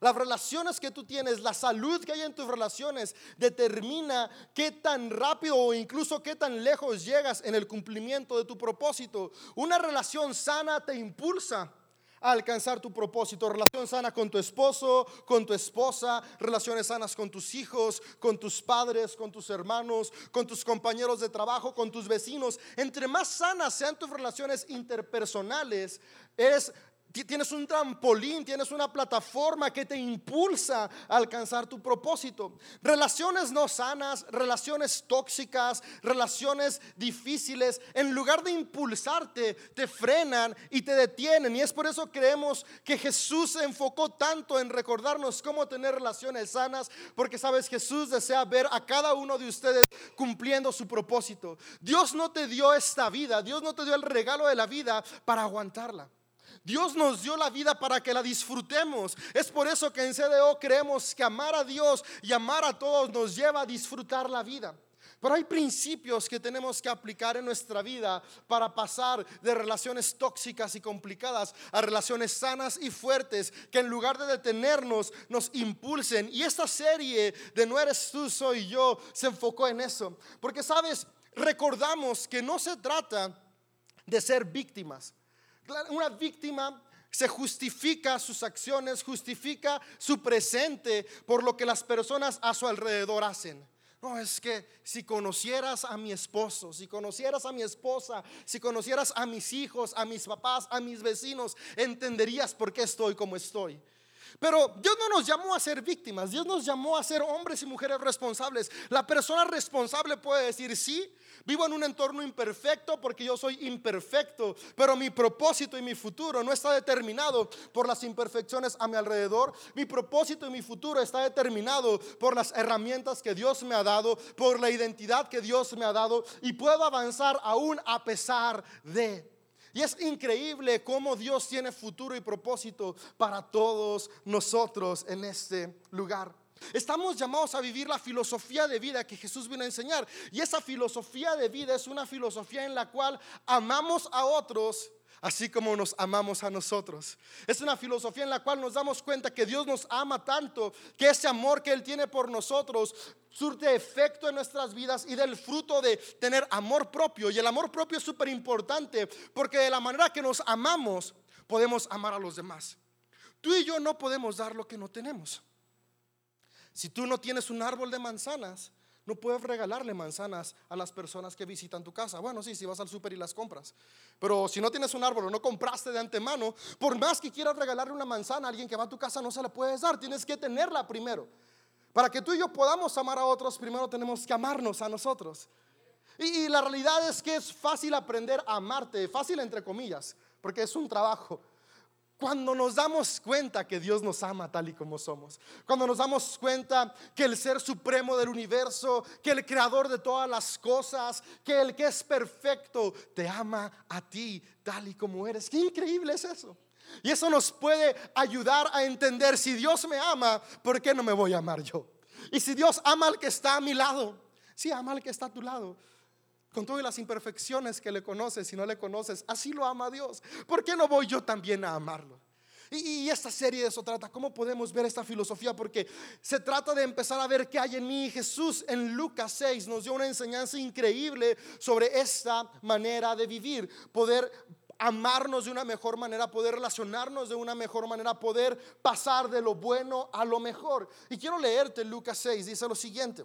Las relaciones que tú tienes, la salud que hay en tus relaciones, determina qué tan rápido o incluso qué tan lejos llegas en el cumplimiento de tu propósito. Una relación sana te impulsa a alcanzar tu propósito. Relación sana con tu esposo, con tu esposa, relaciones sanas con tus hijos, con tus padres, con tus hermanos, con tus compañeros de trabajo, con tus vecinos. Entre más sanas sean tus relaciones interpersonales, es Tienes un trampolín, tienes una plataforma que te impulsa a alcanzar tu propósito. Relaciones no sanas, relaciones tóxicas, relaciones difíciles, en lugar de impulsarte, te frenan y te detienen. Y es por eso creemos que Jesús se enfocó tanto en recordarnos cómo tener relaciones sanas, porque sabes, Jesús desea ver a cada uno de ustedes cumpliendo su propósito. Dios no te dio esta vida, Dios no te dio el regalo de la vida para aguantarla. Dios nos dio la vida para que la disfrutemos. Es por eso que en CDO creemos que amar a Dios y amar a todos nos lleva a disfrutar la vida. Pero hay principios que tenemos que aplicar en nuestra vida para pasar de relaciones tóxicas y complicadas a relaciones sanas y fuertes que en lugar de detenernos nos impulsen. Y esta serie de No eres tú, soy yo se enfocó en eso. Porque sabes, recordamos que no se trata de ser víctimas. Una víctima se justifica sus acciones, justifica su presente por lo que las personas a su alrededor hacen. No, es que si conocieras a mi esposo, si conocieras a mi esposa, si conocieras a mis hijos, a mis papás, a mis vecinos, entenderías por qué estoy como estoy. Pero Dios no nos llamó a ser víctimas, Dios nos llamó a ser hombres y mujeres responsables. La persona responsable puede decir, sí, vivo en un entorno imperfecto porque yo soy imperfecto, pero mi propósito y mi futuro no está determinado por las imperfecciones a mi alrededor. Mi propósito y mi futuro está determinado por las herramientas que Dios me ha dado, por la identidad que Dios me ha dado y puedo avanzar aún a pesar de y es increíble cómo Dios tiene futuro y propósito para todos nosotros en este lugar. Estamos llamados a vivir la filosofía de vida que Jesús vino a enseñar. Y esa filosofía de vida es una filosofía en la cual amamos a otros así como nos amamos a nosotros. Es una filosofía en la cual nos damos cuenta que Dios nos ama tanto, que ese amor que Él tiene por nosotros surte efecto en nuestras vidas y del fruto de tener amor propio. Y el amor propio es súper importante porque de la manera que nos amamos podemos amar a los demás. Tú y yo no podemos dar lo que no tenemos. Si tú no tienes un árbol de manzanas, no puedes regalarle manzanas a las personas que visitan tu casa. Bueno, sí, si vas al súper y las compras. Pero si no tienes un árbol o no compraste de antemano, por más que quieras regalarle una manzana a alguien que va a tu casa, no se la puedes dar. Tienes que tenerla primero. Para que tú y yo podamos amar a otros, primero tenemos que amarnos a nosotros. Y, y la realidad es que es fácil aprender a amarte, fácil entre comillas, porque es un trabajo. Cuando nos damos cuenta que Dios nos ama tal y como somos, cuando nos damos cuenta que el ser supremo del universo, que el creador de todas las cosas, que el que es perfecto, te ama a ti tal y como eres. Qué increíble es eso. Y eso nos puede ayudar a entender si Dios me ama, ¿por qué no me voy a amar yo? Y si Dios ama al que está a mi lado, si ama al que está a tu lado, con todas las imperfecciones que le conoces y no le conoces, así lo ama Dios. ¿Por qué no voy yo también a amarlo? Y, esta serie de eso trata, ¿cómo podemos ver esta filosofía? Porque se trata de empezar a ver qué hay en mí. Jesús en Lucas 6 nos dio una enseñanza increíble sobre esta manera de vivir, poder amarnos de una mejor manera, poder relacionarnos de una mejor manera, poder pasar de lo bueno a lo mejor. Y quiero leerte Lucas 6, dice lo siguiente.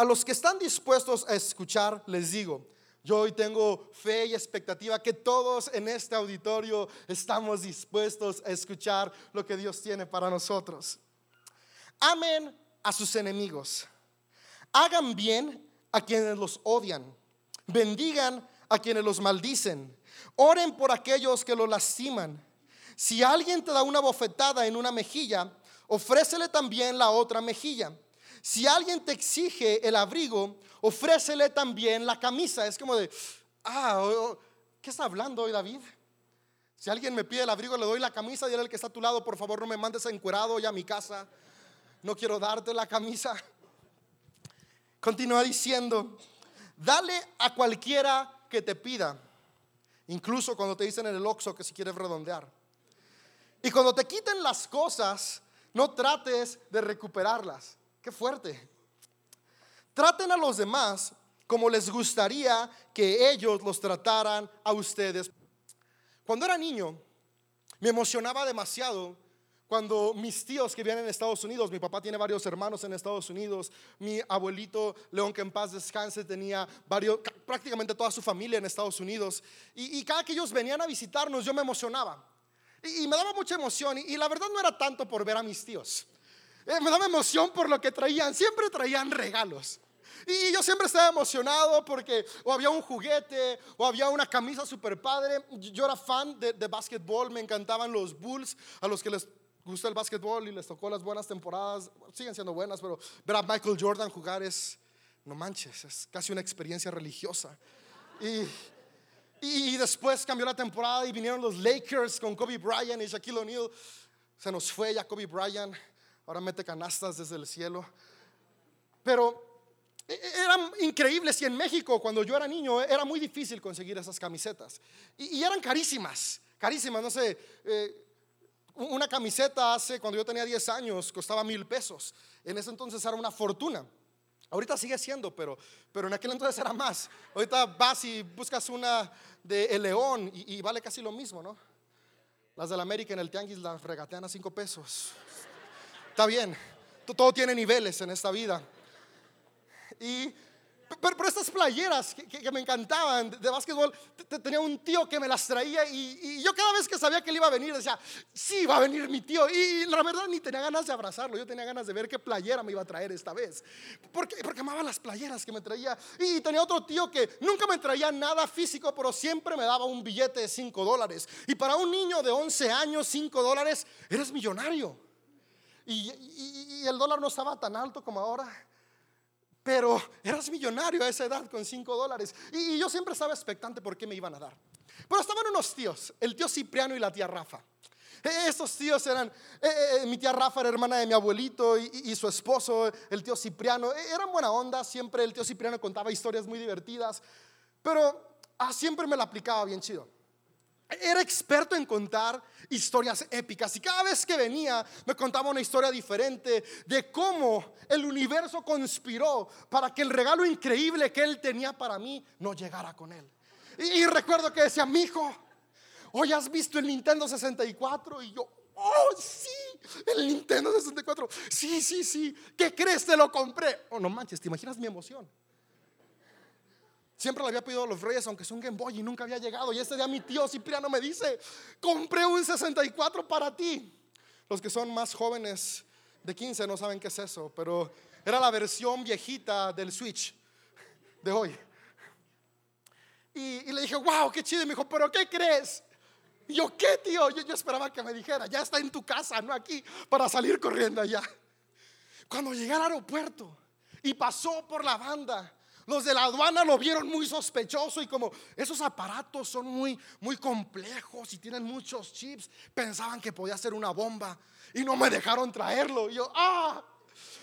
A los que están dispuestos a escuchar, les digo, yo hoy tengo fe y expectativa que todos en este auditorio estamos dispuestos a escuchar lo que Dios tiene para nosotros. Amen a sus enemigos. Hagan bien a quienes los odian. Bendigan a quienes los maldicen. Oren por aquellos que lo lastiman. Si alguien te da una bofetada en una mejilla, ofrécele también la otra mejilla. Si alguien te exige el abrigo, ofrécele también la camisa. Es como de, ah, ¿qué está hablando hoy David? Si alguien me pide el abrigo, le doy la camisa y él el que está a tu lado, por favor no me mandes encuerado ya a mi casa. No quiero darte la camisa. Continúa diciendo, dale a cualquiera que te pida, incluso cuando te dicen en el oxo que si quieres redondear. Y cuando te quiten las cosas, no trates de recuperarlas. Qué fuerte. Traten a los demás como les gustaría que ellos los trataran a ustedes. Cuando era niño, me emocionaba demasiado cuando mis tíos que vienen en Estados Unidos, mi papá tiene varios hermanos en Estados Unidos, mi abuelito León que en paz descanse tenía prácticamente toda su familia en Estados Unidos, y, cada que ellos venían a visitarnos yo me emocionaba, y, me daba mucha emoción, y, la verdad no era tanto por ver a mis tíos, eh, me daba emoción por lo que traían, siempre traían regalos. Y yo siempre estaba emocionado porque o había un juguete o había una camisa super padre. Yo era fan de, de básquetbol, me encantaban los Bulls, a los que les gusta el básquetbol y les tocó las buenas temporadas, siguen siendo buenas, pero ver a Michael Jordan jugar es, no manches, es casi una experiencia religiosa. Y, y después cambió la temporada y vinieron los Lakers con Kobe Bryant y Shaquille O'Neal. Se nos fue ya Kobe Bryant, ahora mete canastas desde el cielo. Pero e, e, eran increíbles y en México cuando yo era niño era muy difícil conseguir esas camisetas. Y, eran carísimas, carísimas, no sé. Eh, una camiseta hace, cuando yo tenía 10 años, costaba mil pesos. En ese entonces era una fortuna. Ahorita sigue siendo, pero, pero en aquel entonces era más. Ahorita vas y buscas una de El León y, vale casi lo mismo, ¿no? Las de la América en el Tianguis las regatean a 5 pesos. Está bien, todo tiene niveles en esta vida. Y pero, estas playeras que, me encantaban de, básquetbol, tenía un tío que me las traía y, yo cada vez que sabía que él iba a venir decía, sí, va a venir mi tío. Y, la verdad ni tenía ganas de abrazarlo, yo tenía ganas de ver qué playera me iba a traer esta vez. Porque, porque amaba las playeras que me traía. Y tenía otro tío que nunca me traía nada físico, pero siempre me daba un billete de 5 dólares. Y para un niño de 11 años, 5 dólares, eres millonario. Y, el dólar no estaba tan alto como ahora. Pero eras millonario a esa edad con 5 dólares. Y, yo siempre estaba expectante por qué me iban a dar. Pero estaban unos tíos, el tío Cipriano y la tía Rafa. E, estos tíos eran, e, e, mi tía Rafa era hermana de mi abuelito y, su esposo, el tío Cipriano. Eran buena onda, siempre el tío Cipriano contaba historias muy divertidas, pero ah, siempre me la aplicaba bien chido. Era experto en contar historias épicas y cada vez que venía me contaba una historia diferente de cómo el universo conspiró para que el regalo increíble que él tenía para mí no llegara con él. Y, recuerdo que decía, mi hijo, hoy has visto el Nintendo 64 y yo, oh sí, el Nintendo 64, sí, sí, sí, ¿qué crees? Te lo compré. Oh, no manches, ¿te imaginas mi emoción? Siempre le había pedido a los reyes, aunque es un Game Boy y nunca había llegado. Y este día mi tío Cipriano me dice, compré un 64 para ti. Los que son más jóvenes de 15 no saben qué es eso, pero era la versión viejita del Switch de hoy. Y, le dije, wow, qué chido. Y me dijo, pero ¿qué crees? Y yo, ¿qué, tío? Yo, yo esperaba que me dijera, ya está en tu casa, no aquí, para salir corriendo allá. Cuando llegué al aeropuerto y pasó por la banda, los de la aduana lo vieron muy sospechoso y como esos aparatos son muy, muy complejos y tienen muchos chips, pensaban que podía ser una bomba y no me dejaron traerlo. Y yo, ah,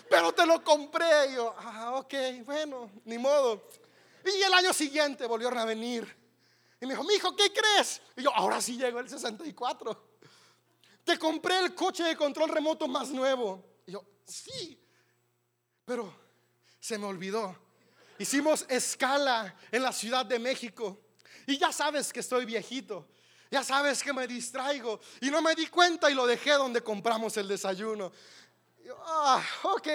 pero te lo compré. Y yo, ah, ok, bueno, ni modo. Y el año siguiente volvieron a venir. Y me dijo, mi hijo, ¿qué crees? Y yo, ahora sí llegó el 64. Te compré el coche de control remoto más nuevo. Y yo, sí, pero se me olvidó Hicimos escala en la Ciudad de México. Y ya sabes que estoy viejito. Ya sabes que me distraigo. Y no me di cuenta y lo dejé donde compramos el desayuno. ah, ok.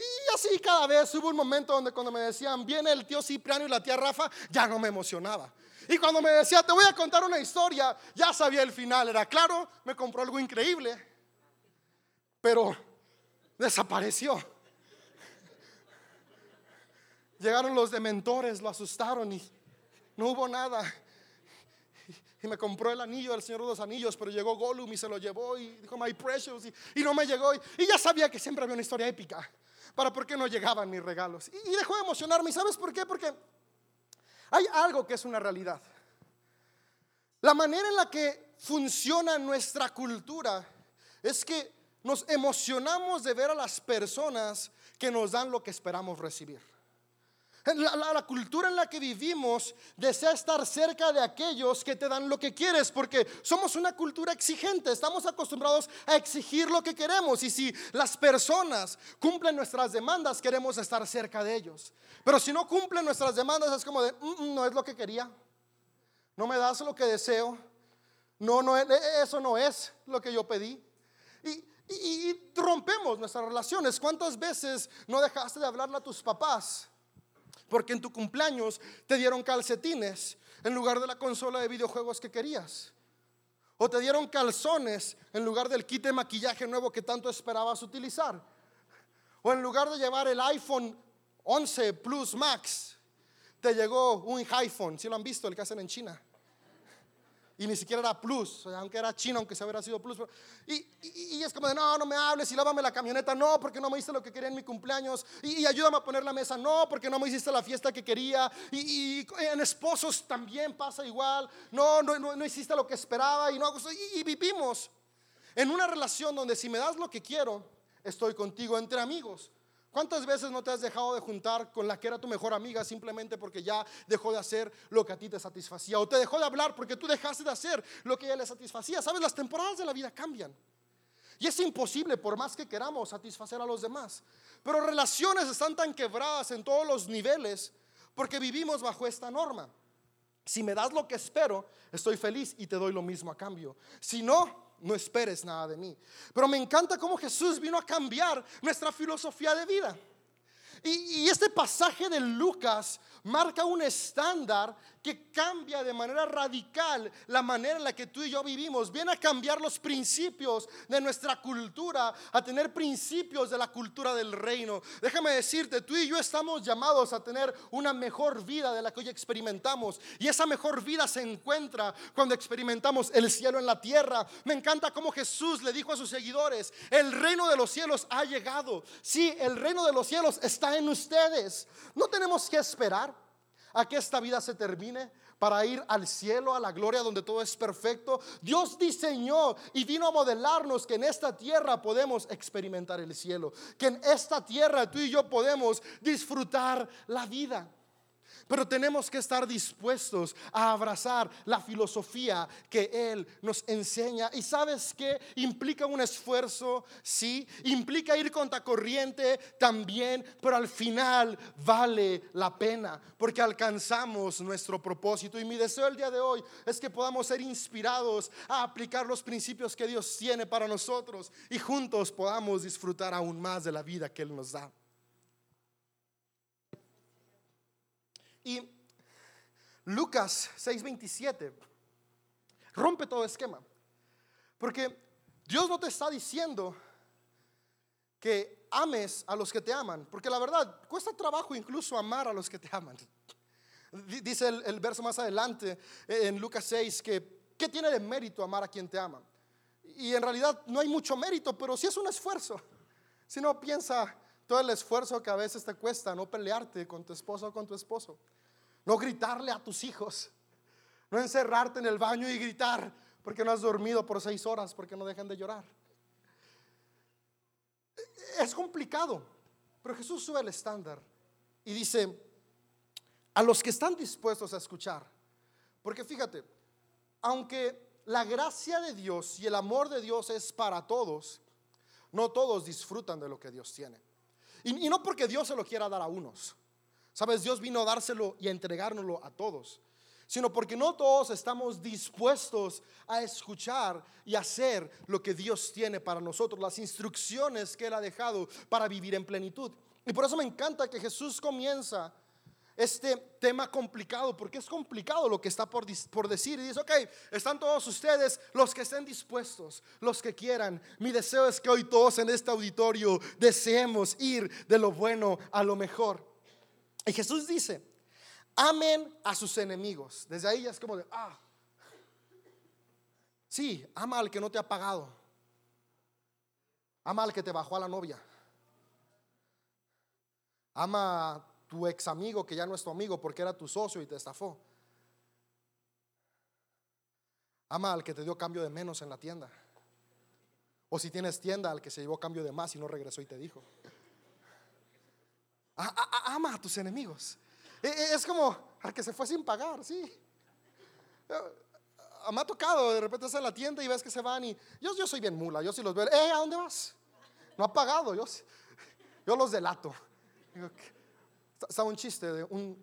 Y así cada vez hubo un momento donde cuando me decían, viene el tío Cipriano y la tía Rafa, ya no me emocionaba. Y cuando me decía, te voy a contar una historia, ya sabía el final. Era claro, me compró algo increíble. Pero desapareció. Llegaron los dementores, lo asustaron y no hubo nada. Y me compró el anillo del Señor de los Anillos, pero llegó Gollum y se lo llevó y dijo, My precious, y, no me llegó. Y, ya sabía que siempre había una historia épica. Para por qué no llegaban mis regalos. Y, dejó de emocionarme. ¿Y sabes por qué? Porque hay algo que es una realidad. La manera en la que funciona nuestra cultura es que nos emocionamos de ver a las personas que nos dan lo que esperamos recibir. La, cultura en la que vivimos desea estar cerca de aquellos que te dan lo que quieres, porque somos una cultura exigente, estamos acostumbrados a exigir lo que queremos y si las personas cumplen nuestras demandas, queremos estar cerca de ellos. Pero si no cumplen nuestras demandas, es como de, mm, mm, no es lo que quería, no me das lo que deseo, no, no, e, eso no es lo que yo pedí. Y, y rompemos nuestras relaciones. ¿Cuántas veces no dejaste de hablarle a tus papás? Porque en tu cumpleaños te dieron calcetines en lugar de la consola de videojuegos que querías. O te dieron calzones en lugar del kit de maquillaje nuevo que tanto esperabas utilizar. O en lugar de llevar el iPhone 11 Plus Max, te llegó un iPhone, si lo han visto, el que hacen en China y ni siquiera era plus, aunque era chino, aunque se hubiera sido plus. Y, es como de, no, no me hables y lávame la camioneta, no, porque no me hiciste lo que quería en mi cumpleaños, y, ayúdame a poner la mesa, no, porque no me hiciste la fiesta que quería, y, en esposos también pasa igual, no, no, no, no hiciste lo que esperaba, y, no, y vivimos en una relación donde si me das lo que quiero, estoy contigo entre amigos. ¿Cuántas veces no te has dejado de juntar con la que era tu mejor amiga simplemente porque ya dejó de hacer lo que a ti te satisfacía? O te dejó de hablar porque tú dejaste de hacer lo que a ella le satisfacía. Sabes, las temporadas de la vida cambian. Y es imposible, por más que queramos, satisfacer a los demás. Pero relaciones están tan quebradas en todos los niveles porque vivimos bajo esta norma. Si me das lo que espero, estoy feliz y te doy lo mismo a cambio. Si no, no esperes nada de mí. Pero me encanta cómo Jesús vino a cambiar nuestra filosofía de vida. Y, este pasaje de Lucas marca un estándar que cambia de manera radical la manera en la que tú y yo vivimos. Viene a cambiar los principios de nuestra cultura, a tener principios de la cultura del reino. Déjame decirte, tú y yo estamos llamados a tener una mejor vida de la que hoy experimentamos. Y esa mejor vida se encuentra cuando experimentamos el cielo en la tierra. Me encanta cómo Jesús le dijo a sus seguidores, el reino de los cielos ha llegado. Sí, el reino de los cielos está en ustedes. No tenemos que esperar a que esta vida se termine para ir al cielo, a la gloria donde todo es perfecto. Dios diseñó y vino a modelarnos que en esta tierra podemos experimentar el cielo, que en esta tierra tú y yo podemos disfrutar la vida. Pero tenemos que estar dispuestos a abrazar la filosofía que Él nos enseña. Y sabes que implica un esfuerzo, sí, implica ir contra corriente también, pero al final vale la pena porque alcanzamos nuestro propósito. Y mi deseo el día de hoy es que podamos ser inspirados a aplicar los principios que Dios tiene para nosotros y juntos podamos disfrutar aún más de la vida que Él nos da. Y Lucas 6:27 rompe todo esquema. Porque Dios no te está diciendo que ames a los que te aman. Porque la verdad, cuesta trabajo incluso amar a los que te aman. Dice el, verso más adelante eh, en Lucas 6 que, ¿qué tiene de mérito amar a quien te ama? Y en realidad no hay mucho mérito, pero sí es un esfuerzo. Si no piensa todo el esfuerzo que a veces te cuesta no pelearte con tu esposo o con tu esposo, no gritarle a tus hijos, no encerrarte en el baño y gritar porque no has dormido por seis horas, porque no dejan de llorar. Es complicado, pero Jesús sube el estándar y dice, a los que están dispuestos a escuchar, porque fíjate, aunque la gracia de Dios y el amor de Dios es para todos, no todos disfrutan de lo que Dios tiene. Y, no porque Dios se lo quiera dar a unos. Sabes, Dios vino a dárselo y a entregárnoslo a todos. Sino porque no todos estamos dispuestos a escuchar y hacer lo que Dios tiene para nosotros, las instrucciones que Él ha dejado para vivir en plenitud. Y por eso me encanta que Jesús comienza este tema complicado, porque es complicado lo que está por, por, decir. Y dice, ok, están todos ustedes, los que estén dispuestos, los que quieran. Mi deseo es que hoy todos en este auditorio deseemos ir de lo bueno a lo mejor. Y Jesús dice, amen a sus enemigos. Desde ahí ya es como de, ah, sí, ama al que no te ha pagado. Ama al que te bajó a la novia. Ama tu ex amigo que ya no es tu amigo porque era tu socio y te estafó. Ama al que te dio cambio de menos en la tienda. O si tienes tienda, al que se llevó cambio de más y no regresó y te dijo. ama a tus enemigos. E, e, es como al que se fue sin pagar, sí. Me ha tocado, de repente estás en la tienda y ves que se van y yo, yo soy bien mula, yo sí los veo, eh, ¿a dónde vas? No ha pagado, yo, yo los delato. Estaba un chiste de un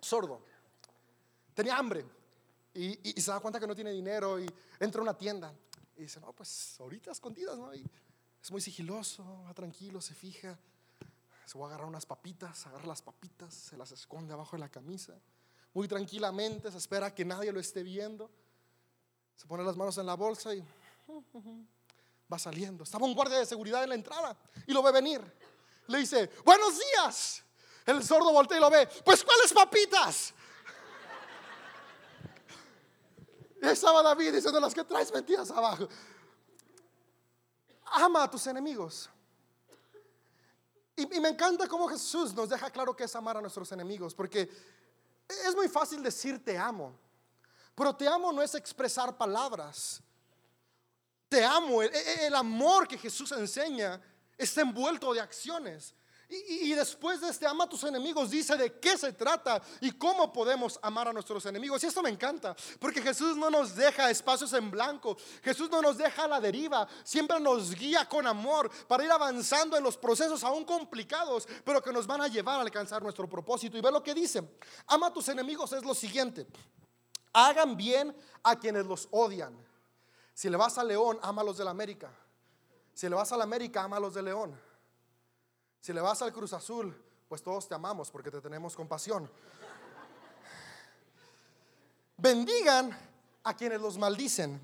sordo, tenía hambre y, y, se da cuenta que no tiene dinero y entra a una tienda y dice, no, pues ahorita escondidas, ¿no? Y es muy sigiloso, va tranquilo, se fija, se va a agarrar unas papitas, agarra las papitas, se las esconde abajo de la camisa, muy tranquilamente, se espera que nadie lo esté viendo, se pone las manos en la bolsa y va saliendo. Estaba un guardia de seguridad en la entrada y lo ve venir. Le dice, buenos días. El sordo voltea y lo ve, pues ¿cuáles papitas? Y estaba David diciendo las que traes mentiras abajo. Ama a tus enemigos. Y, me encanta cómo Jesús nos deja claro que es amar a nuestros enemigos, porque es muy fácil decir te amo, pero te amo no es expresar palabras. Te amo, el, el amor que Jesús enseña está envuelto de acciones. Y, después de este ama a tus enemigos, dice de qué se trata y cómo podemos amar a nuestros enemigos. Y esto me encanta, porque Jesús no nos deja espacios en blanco, Jesús no nos deja a la deriva, siempre nos guía con amor para ir avanzando en los procesos aún complicados, pero que nos van a llevar a alcanzar nuestro propósito. Y ve lo que dice, ama a tus enemigos es lo siguiente, hagan bien a quienes los odian. Si le vas a León, ama a los de la América. Si le vas a la América, ama a los de León. Si le vas al Cruz Azul, pues todos te amamos porque te tenemos compasión. Bendigan a quienes los maldicen.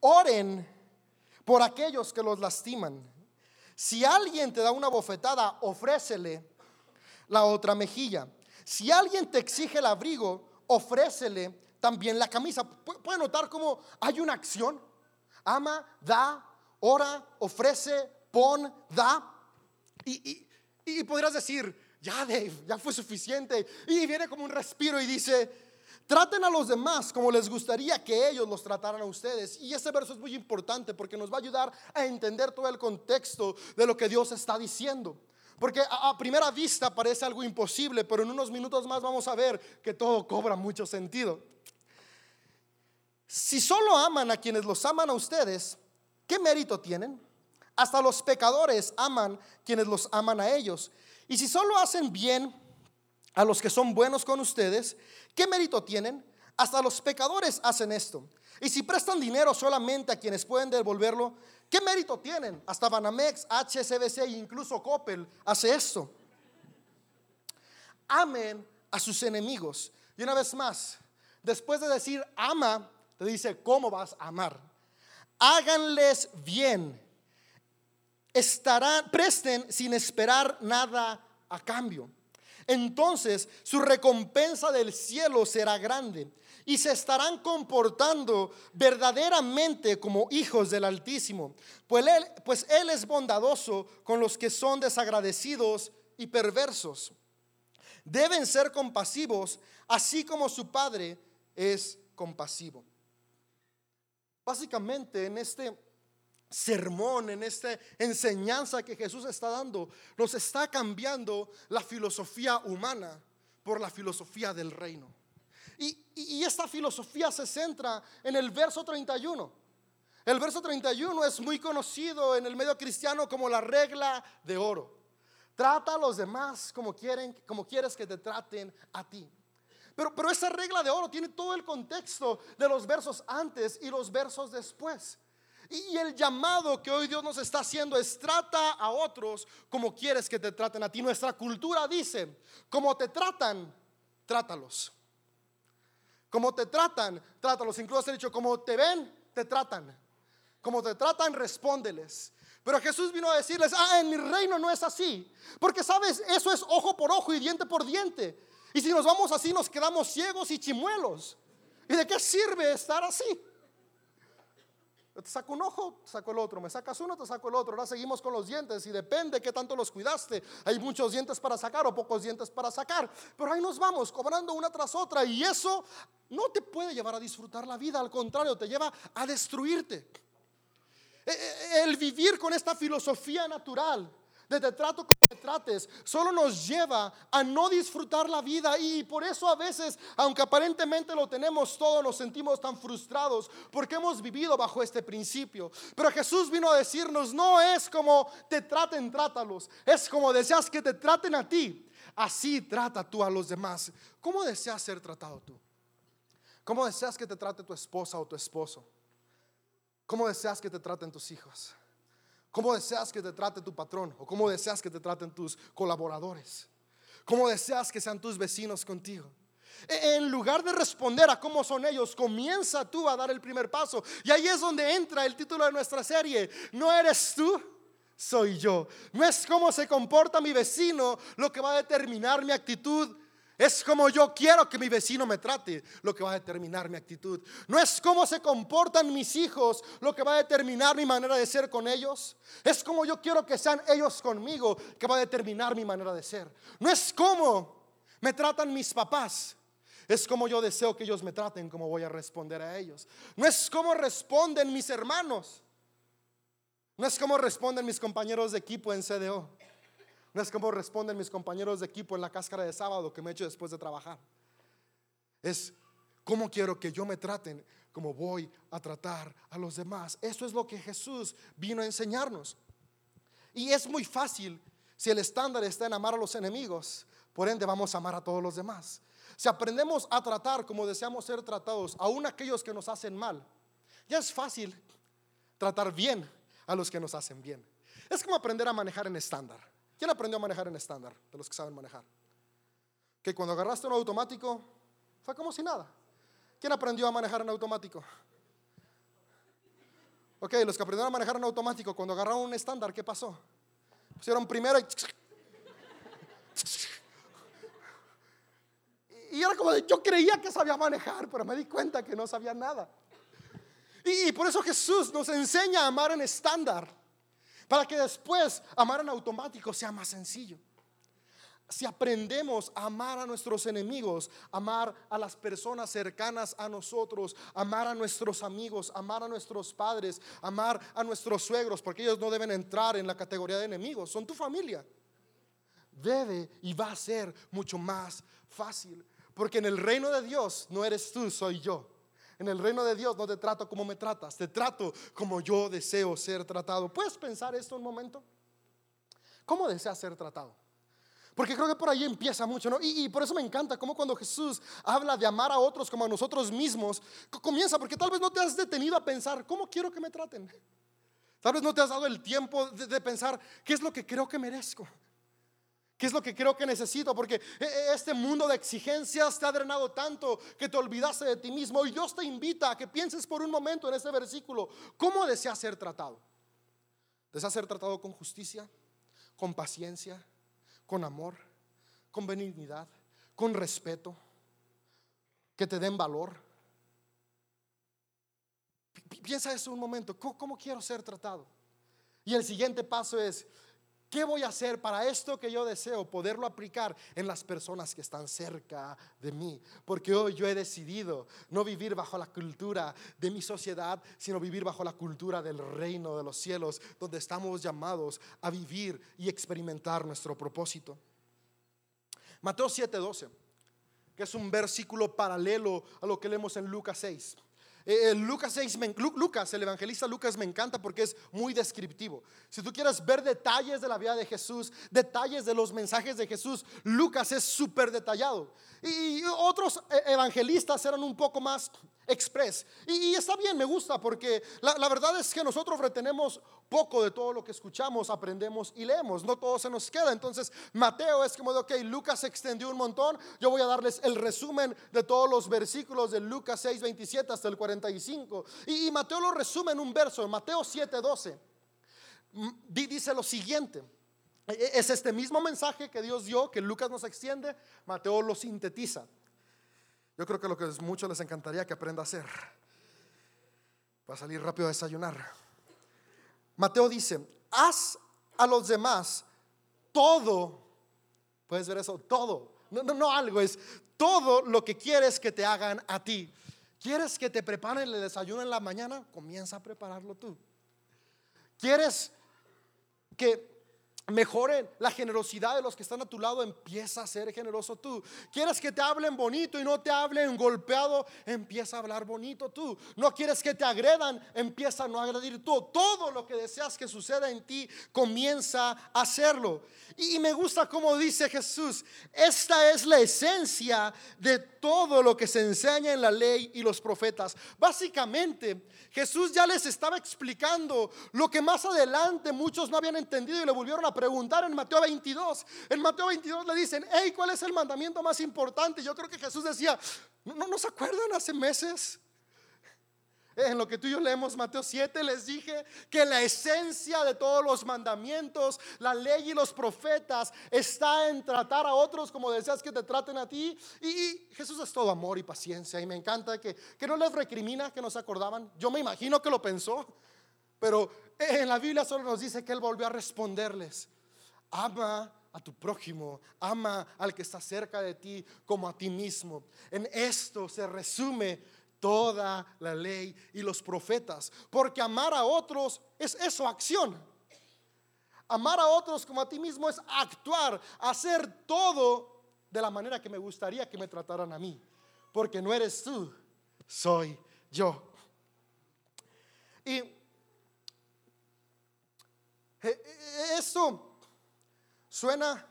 Oren por aquellos que los lastiman. Si alguien te da una bofetada, ofrécele la otra mejilla. Si alguien te exige el abrigo, ofrécele también la camisa. Puede notar cómo hay una acción. Ama, da, ora, ofrece, pon, da. Y, podrás decir, ya Dave, ya fue suficiente. Y viene como un respiro y dice, traten a los demás como les gustaría que ellos los trataran a ustedes. Y este verso es muy importante porque nos va a ayudar a entender todo el contexto de lo que Dios está diciendo. Porque a, primera vista parece algo imposible, pero en unos minutos más vamos a ver que todo cobra mucho sentido. Si solo aman a quienes los aman a ustedes, ¿qué mérito tienen? Hasta los pecadores aman quienes los aman a ellos. Y si solo hacen bien a los que son buenos con ustedes, ¿qué mérito tienen? Hasta los pecadores hacen esto. Y si prestan dinero solamente a quienes pueden devolverlo, ¿qué mérito tienen? Hasta Banamex, HSBC e incluso Coppel hace esto. Amen a sus enemigos. Y una vez más, después de decir ama, te dice cómo vas a amar. Háganles bien estarán, presten sin esperar nada a cambio. Entonces su recompensa del cielo será grande y se estarán comportando verdaderamente como hijos del Altísimo, pues él, pues él es bondadoso con los que son desagradecidos y perversos. Deben ser compasivos, así como su Padre es compasivo. Básicamente en este sermón, en esta enseñanza que Jesús está dando, nos está cambiando la filosofía humana por la filosofía del reino. Y, esta filosofía se centra en el verso 31. El verso 31 es muy conocido en el medio cristiano como la regla de oro. Trata a los demás como quieren, como quieres que te traten a ti. Pero, pero esa regla de oro tiene todo el contexto de los versos antes y los versos después. Y el llamado que hoy Dios nos está haciendo es trata a otros como quieres que te traten a ti. Nuestra cultura dice, como te tratan, trátalos. Como te tratan, trátalos. Incluso ha dicho, como te ven, te tratan. Como te tratan, respóndeles. Pero Jesús vino a decirles, ah, en mi reino no es así. Porque sabes, eso es ojo por ojo y diente por diente. Y si nos vamos así, nos quedamos ciegos y chimuelos. ¿Y de qué sirve estar así? Te saco un ojo, saco el otro, me sacas uno, te saco el otro. Ahora seguimos con los dientes y depende qué tanto los cuidaste. Hay muchos dientes para sacar o pocos dientes para sacar. Pero ahí nos vamos, cobrando una tras otra. Y eso no te puede llevar a disfrutar la vida, al contrario, te lleva a destruirte. E, e, el vivir con esta filosofía natural de te trato como te trates, solo nos lleva a no disfrutar la vida y por eso a veces, aunque aparentemente lo tenemos todo, nos sentimos tan frustrados porque hemos vivido bajo este principio. Pero Jesús vino a decirnos, no es como te traten, trátalos, es como deseas que te traten a ti, así trata tú a los demás. ¿Cómo deseas ser tratado tú? ¿Cómo deseas que te trate tu esposa o tu esposo? ¿Cómo deseas que te traten tus hijos? ¿Cómo deseas que te trate tu patrón? ¿O cómo deseas que te traten tus colaboradores? ¿Cómo deseas que sean tus vecinos contigo? E, en lugar de responder a cómo son ellos, comienza tú a dar el primer paso. Y ahí es donde entra el título de nuestra serie. No eres tú, soy yo. No es cómo se comporta mi vecino lo que va a determinar mi actitud es como yo quiero que mi vecino me trate lo que va a determinar mi actitud. No es cómo se comportan mis hijos lo que va a determinar mi manera de ser con ellos. Es como yo quiero que sean ellos conmigo que va a determinar mi manera de ser. No es cómo me tratan mis papás. Es como yo deseo que ellos me traten, como voy a responder a ellos. No es como responden mis hermanos. No es como responden mis compañeros de equipo en CDO. No es como responden mis compañeros de equipo en la cáscara de sábado que me echo después de trabajar. Es cómo quiero que yo me traten como voy a tratar a los demás. Eso es lo que Jesús vino a enseñarnos. Y es muy fácil si el estándar está en amar a los enemigos, por ende vamos a amar a todos los demás. Si aprendemos a tratar como deseamos ser tratados, aún aquellos que nos hacen mal, ya es fácil tratar bien a los que nos hacen bien. Es como aprender a manejar en estándar. ¿Quién aprendió a manejar en estándar? De los que saben manejar. Que cuando agarraste un automático, fue como si nada. ¿Quién aprendió a manejar en automático? Ok, los que aprendieron a manejar en automático, cuando agarraron un estándar, ¿qué pasó? Pusieron primero y... Y era como de, yo creía que sabía manejar, pero me di cuenta que no sabía nada. Y por eso Jesús nos enseña a amar en estándar para que después amar en automático sea más sencillo. Si aprendemos a amar a nuestros enemigos, amar a las personas cercanas a nosotros, amar a nuestros amigos, amar a nuestros padres, amar a nuestros suegros, porque ellos no deben entrar en la categoría de enemigos, son tu familia. Debe y va a ser mucho más fácil, porque en el reino de Dios no eres tú, soy yo. En el reino de Dios no te trato como me tratas, te trato como yo deseo ser tratado. ¿Puedes pensar esto un momento? ¿Cómo deseas ser tratado? Porque creo que por ahí empieza mucho, ¿no? Y, por eso me encanta cómo cuando Jesús habla de amar a otros como a nosotros mismos, comienza porque tal vez no te has detenido a pensar, ¿cómo quiero que me traten? Tal vez no te has dado el tiempo de pensar, ¿qué es lo que creo que merezco? ¿Qué es lo que creo que necesito? Porque eh, eh, este mundo de exigencias te ha drenado tanto que te olvidaste de ti mismo. Y Dios te invita a que pienses por un momento en este versículo. ¿Cómo deseas ser tratado? ¿Deseas ser tratado con justicia, con paciencia, con amor, con benignidad, con respeto? Que te den valor. Piensa eso un momento. ¿Cómo quiero ser tratado? Y el siguiente paso es, ¿Qué voy a hacer para esto que yo deseo poderlo aplicar en las personas que están cerca de mí? Porque hoy yo he decidido no vivir bajo la cultura de mi sociedad, sino vivir bajo la cultura del reino de los cielos, donde estamos llamados a vivir y experimentar nuestro propósito. Mateo 7:12, que es un versículo paralelo a lo que leemos en Lucas 6. Eh, Lucas, 6, Lucas, el evangelista Lucas me encanta porque es muy descriptivo. Si tú quieres ver detalles de la vida de Jesús, detalles de los mensajes de Jesús, Lucas es súper detallado. Y otros eh, evangelistas eran un poco más express. Y, está bien, me gusta, porque la, verdad es que nosotros retenemos poco de todo lo que escuchamos, aprendemos y leemos. No todo se nos queda. Entonces, Mateo es como de, ok, Lucas extendió un montón. Yo voy a darles el resumen de todos los versículos de Lucas 6, 27 hasta el 45. Y, y Mateo lo resume en un verso, Mateo 7, 12. Dice lo siguiente. E, e, es este mismo mensaje que Dios dio, que Lucas nos extiende, Mateo lo sintetiza. Yo creo que lo que a muchos les encantaría que aprenda a hacer, para salir rápido a desayunar. Mateo dice, haz a los demás todo, puedes ver eso, todo, no, no, no algo, es todo lo que quieres que te hagan a ti. ¿Quieres que te preparen el desayuno en la mañana? Comienza a prepararlo tú. ¿Quieres que mejore la generosidad de los que están a tu lado, empieza a ser generoso tú. Quieres que te hablen bonito y no te hablen golpeado, empieza a hablar bonito tú. No quieres que te agredan, empieza a no agredir tú. Todo lo que deseas que suceda en ti, comienza a hacerlo. Y, me gusta como dice Jesús, esta es la esencia de todo lo que se enseña en la ley y los profetas. Básicamente, Jesús ya les estaba explicando lo que más adelante muchos no habían entendido y le volvieron a preguntar en Mateo 22. En Mateo 22 le dicen, hey, ¿cuál es el mandamiento más importante? Yo creo que Jesús decía, ¿no, no se acuerdan hace meses? En lo que tú y yo leemos Mateo 7 les dije que la esencia de todos los mandamientos, la ley y los profetas está en tratar a otros como deseas que te traten a ti. Y, Jesús es todo amor y paciencia. Y me encanta que, que no les recrimina que no se acordaban. Yo me imagino que lo pensó. Pero en la Biblia solo nos dice que Él volvió a responderles. Ama a tu prójimo, ama al que está cerca de ti como a ti mismo. En esto se resume toda la ley y los profetas. Porque amar a otros es eso, acción. Amar a otros como a ti mismo es actuar, hacer todo de la manera que me gustaría que me trataran a mí. Porque no eres tú, soy yo. Y eh, eh, esto suena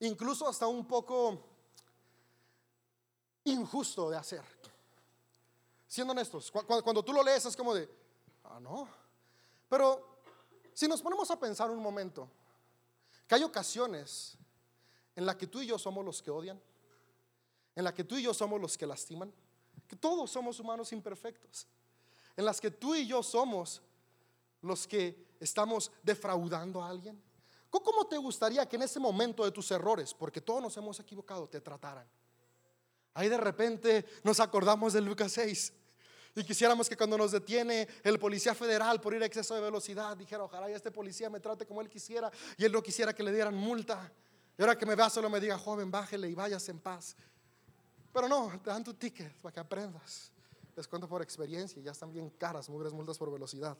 incluso hasta un poco injusto de hacer. Siendo honestos, cuando, tú lo lees es como de, ah, no. Pero si nos ponemos a pensar un momento, que hay ocasiones en las que tú y yo somos los que odian, en las que tú y yo somos los que lastiman, que todos somos humanos imperfectos, en las que tú y yo somos los que estamos defraudando a alguien. ¿Cómo te gustaría que en ese momento de tus errores, porque todos nos hemos equivocado, te trataran? Ahí de repente nos acordamos de Lucas 6, y quisiéramos que cuando nos detiene el policía federal por ir a exceso de velocidad, dijera, ojalá este policía me trate como él quisiera y él no quisiera que le dieran multa. Y ahora que me vea solo me diga, joven, bájele y vayas en paz. Pero no, te dan tu ticket para que aprendas. Les cuento por experiencia, ya están bien caras, mugres multas por velocidad.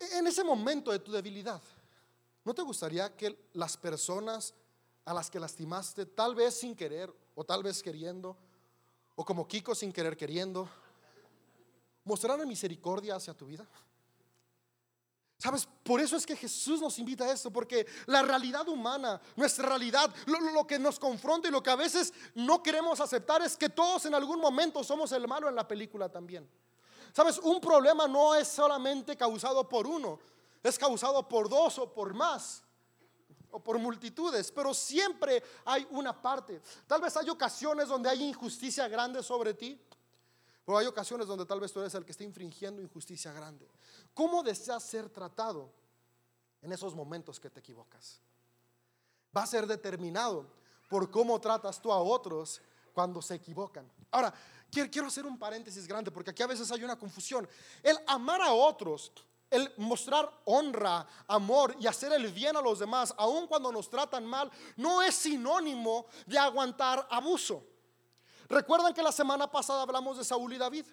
En ese momento de tu debilidad, ¿no te gustaría que las personas a las que lastimaste, tal vez sin querer o tal vez queriendo, o como Kiko sin querer queriendo, mostrarán misericordia hacia tu vida. ¿Sabes? Por eso es que Jesús nos invita a esto, porque la realidad humana, nuestra realidad, lo, que nos confronta y lo que a veces no queremos aceptar es que todos en algún momento somos el malo en la película también. ¿Sabes? Un problema no es solamente causado por uno, es causado por dos o por más o por multitudes, pero siempre hay una parte. Tal vez hay ocasiones donde hay injusticia grande sobre ti, pero hay ocasiones donde tal vez tú eres el que está infringiendo injusticia grande. ¿Cómo deseas ser tratado en esos momentos que te equivocas? Va a ser determinado por cómo tratas tú a otros cuando se equivocan. Ahora, quiero, hacer un paréntesis grande porque aquí a veces hay una confusión. El amar a otros el mostrar honra, amor y hacer el bien a los demás, aun cuando nos tratan mal, no es sinónimo de aguantar abuso. Recuerdan que la semana pasada hablamos de Saúl y David.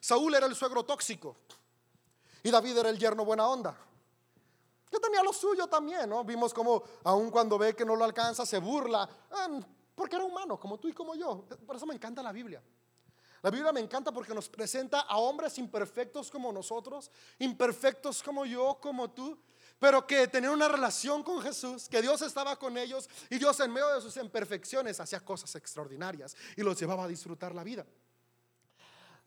Saúl era el suegro tóxico y David era el yerno buena onda. Que tenía lo suyo también, ¿no? Vimos como aun cuando ve que no lo alcanza, se burla, eh, porque era humano, como tú y como yo. Por eso me encanta la Biblia. La Biblia me encanta porque nos presenta a hombres imperfectos como nosotros, imperfectos como yo, como tú, pero que tenían una relación con Jesús, que Dios estaba con ellos y Dios en medio de sus imperfecciones hacía cosas extraordinarias y los llevaba a disfrutar la vida.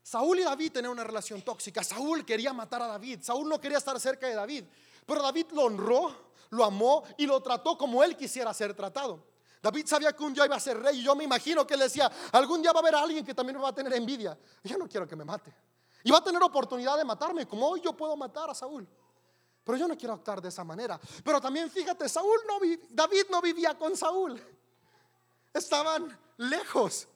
Saúl y David tenían una relación tóxica. Saúl quería matar a David. Saúl no quería estar cerca de David. Pero David lo honró, lo amó y lo trató como él quisiera ser tratado. David sabía que un día iba a ser rey y yo me imagino que él decía, algún día va a haber alguien que también va a tener envidia. Yo no quiero que me mate. Y va a tener oportunidad de matarme, como hoy yo puedo matar a Saúl. Pero yo no quiero actuar de esa manera. Pero también fíjate, Saúl no David no vivía con Saúl. Estaban lejos.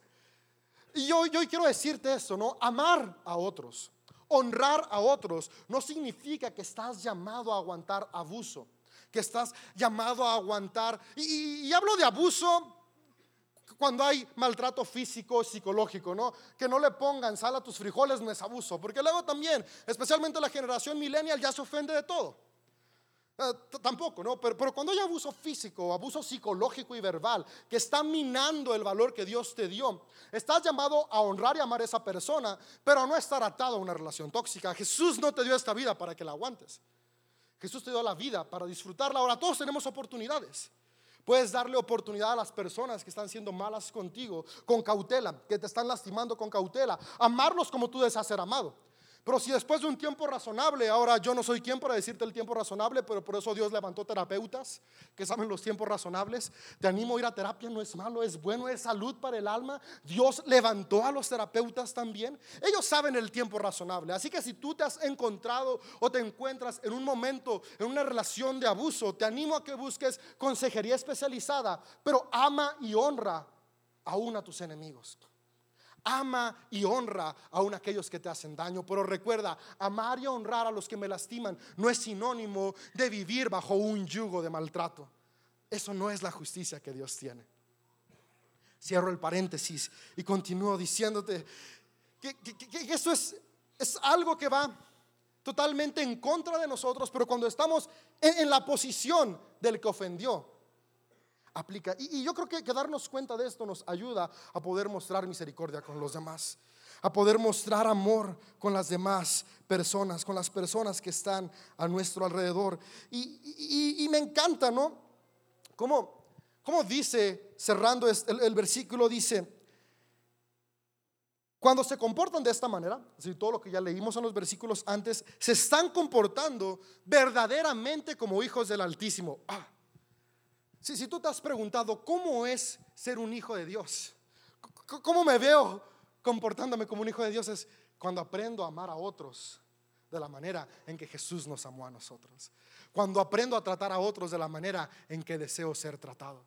Y yo, yo quiero decirte esto, ¿no? Amar a otros, honrar a otros, no significa que estás llamado a aguantar abuso que estás llamado a aguantar. Y, hablo de abuso cuando hay maltrato físico, psicológico, ¿no? Que no le pongan sal a tus frijoles no es abuso, porque luego también, especialmente la generación millennial, ya se ofende de todo. Eh, tampoco, ¿no? Pero, cuando hay abuso físico, abuso psicológico y verbal que está minando el valor que Dios te dio, estás llamado a honrar y amar esa persona, pero no estar atado a una relación tóxica. Jesús no te dio esta vida para que la aguantes. Jesús te dio la vida para disfrutarla. Ahora todos tenemos oportunidades. Puedes darle oportunidad a las personas que están siendo malas contigo con cautela, que te están lastimando con cautela. Amarlos como tú deseas ser amado. Pero si después de un tiempo razonable, ahora yo no soy quien para decirte el tiempo razonable, pero por eso Dios levantó terapeutas que saben los tiempos razonables. Te animo a ir a terapia, no es malo, es bueno, es salud para el alma. Dios levantó a los terapeutas también. Ellos saben el tiempo razonable. Así que si tú te has encontrado o te encuentras en un momento, en una relación de abuso, te animo a que busques consejería especializada, pero ama y honra aún a tus enemigos. Ama y honra aún aquellos que te hacen daño. Pero recuerda, amar y honrar a los que me lastiman no es sinónimo de vivir bajo un yugo de maltrato. Eso no es la justicia que Dios tiene. Cierro el paréntesis y continúo diciéndote que, eso es, es, algo que va totalmente en contra de nosotros, pero cuando estamos en la posición del que ofendió, aplica. Y, yo creo que, que darnos cuenta de esto nos ayuda a poder mostrar misericordia con los demás, a poder mostrar amor con las demás personas, con las personas que están a nuestro alrededor. Y, me encanta, ¿no? Como, como dice, cerrando el, el versículo, dice, cuando se comportan de esta manera, así todo lo que ya leímos en los versículos antes, se están comportando verdaderamente como hijos del Altísimo. Ah, si, tú te has preguntado, ¿cómo es ser un hijo de Dios? ¿Cómo me veo comportándome como un hijo de Dios? Es cuando aprendo a amar a otros de la manera en que Jesús nos amó a nosotros. Cuando aprendo a tratar a otros de la manera en que deseo ser tratado.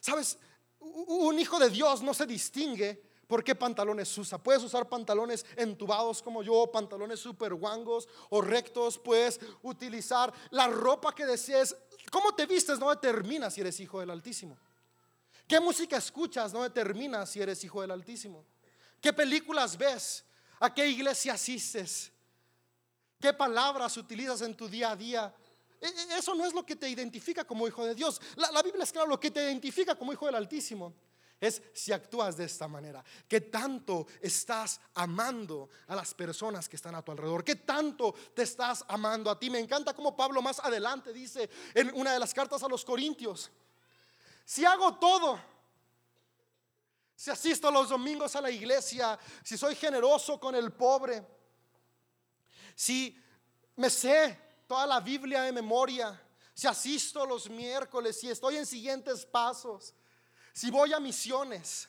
Sabes, un hijo de Dios no se distingue por qué pantalones usa. Puedes usar pantalones entubados como yo, pantalones super guangos o rectos. Puedes utilizar la ropa que desees Cómo te vistes no determina si eres hijo del Altísimo. ¿Qué música escuchas no determina si eres hijo del Altísimo? ¿Qué películas ves? ¿A qué iglesia asistes? ¿Qué palabras utilizas en tu día a día? E, e, eso no es lo que te identifica como hijo de Dios. La, Biblia es claro, lo que te identifica como hijo del Altísimo es si actúas de esta manera. ¿Qué tanto estás amando a las personas que están a tu alrededor? ¿Qué tanto te estás amando a ti? Me encanta como Pablo más adelante dice en una de las cartas a los Corintios, si hago todo, si asisto los domingos a la iglesia, si soy generoso con el pobre, si me sé toda la Biblia de memoria, si asisto los miércoles, si estoy en siguientes pasos, si voy a misiones,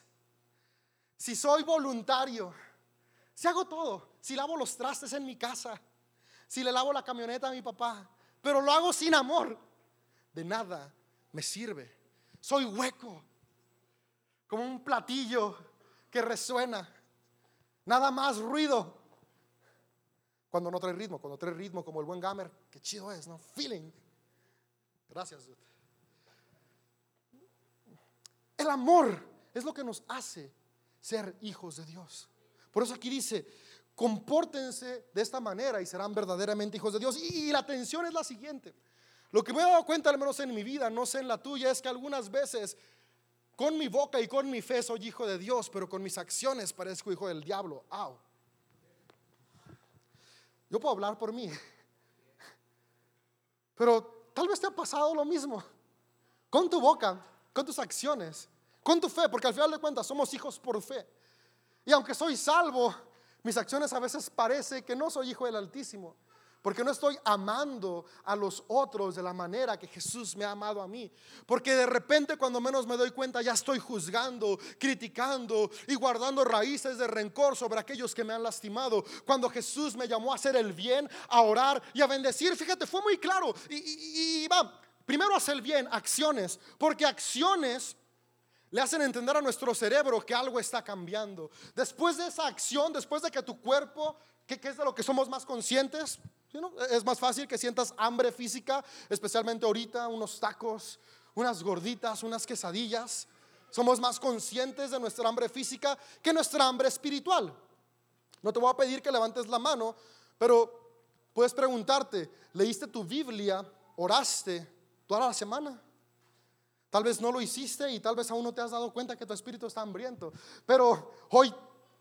si soy voluntario, si hago todo, si lavo los trastes en mi casa, si le lavo la camioneta a mi papá, pero lo hago sin amor, de nada me sirve. Soy hueco, como un platillo que resuena, nada más ruido. Cuando no trae ritmo, cuando trae ritmo como el buen gamer, qué chido es, ¿no? Feeling. Gracias. El amor es lo que nos hace ser hijos de Dios. Por eso aquí dice, compórtense de esta manera y serán verdaderamente hijos de Dios. Y, la atención es la siguiente. Lo que me he dado cuenta, al menos en mi vida, no sé en la tuya, es que algunas veces con mi boca y con mi fe soy hijo de Dios, pero con mis acciones parezco hijo del diablo. Yo puedo hablar por mí, pero tal vez te ha pasado lo mismo. Con tu boca con tus acciones, con tu fe, porque al final de cuentas somos hijos por fe. Y aunque soy salvo, mis acciones a veces parece que no soy hijo del Altísimo, porque no estoy amando a los otros de la manera que Jesús me ha amado a mí. Porque de repente cuando menos me doy cuenta ya estoy juzgando, criticando y guardando raíces de rencor sobre aquellos que me han lastimado. Cuando Jesús me llamó a hacer el bien, a orar y a bendecir, fíjate, fue muy claro. Y, y va, Primero hacer bien, acciones, porque acciones le hacen entender a nuestro cerebro que algo está cambiando. Después de esa acción, después de que tu cuerpo, que, es de lo que somos más conscientes, es más fácil que sientas hambre física, especialmente ahorita, unos tacos, unas gorditas, unas quesadillas. somos más conscientes de nuestra hambre física que nuestra hambre espiritual. No te voy a pedir que levantes la mano, pero puedes preguntarte, ¿leíste tu Biblia? ¿Oraste toda la semana? Tal vez no lo hiciste y tal vez aún no te has dado cuenta que tu espíritu está hambriento. Pero hoy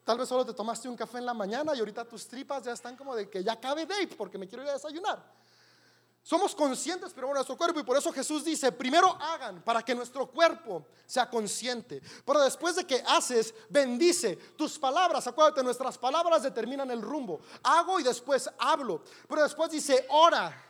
tal vez solo te tomaste un café en la mañana y ahorita tus tripas ya están como de que ya cabe date porque me quiero ir a desayunar. Somos conscientes pero bueno nuestro cuerpo y por eso Jesús dice, primero hagan para que nuestro cuerpo sea consciente. Pero después de que haces, bendice tus palabras. Acuérdate, nuestras palabras determinan el rumbo. Hago y después hablo. Pero después dice, ora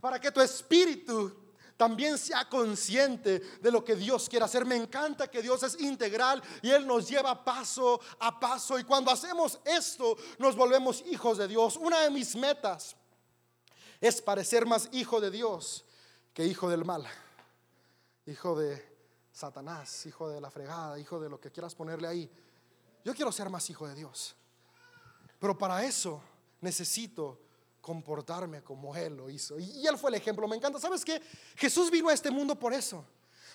para que tu espíritu también sea consciente de lo que Dios quiere hacer. Me encanta que Dios es integral y Él nos lleva paso a paso. Y cuando hacemos esto, nos volvemos hijos de Dios. Una de mis metas es parecer más hijo de Dios que hijo del mal. Hijo de Satanás, hijo de la fregada, hijo de lo que quieras ponerle ahí. Yo quiero ser más hijo de Dios. Pero para eso necesito comportarme como Él lo hizo. Y Él fue el ejemplo. Me encanta. ¿Sabes qué? Jesús vino a este mundo por eso.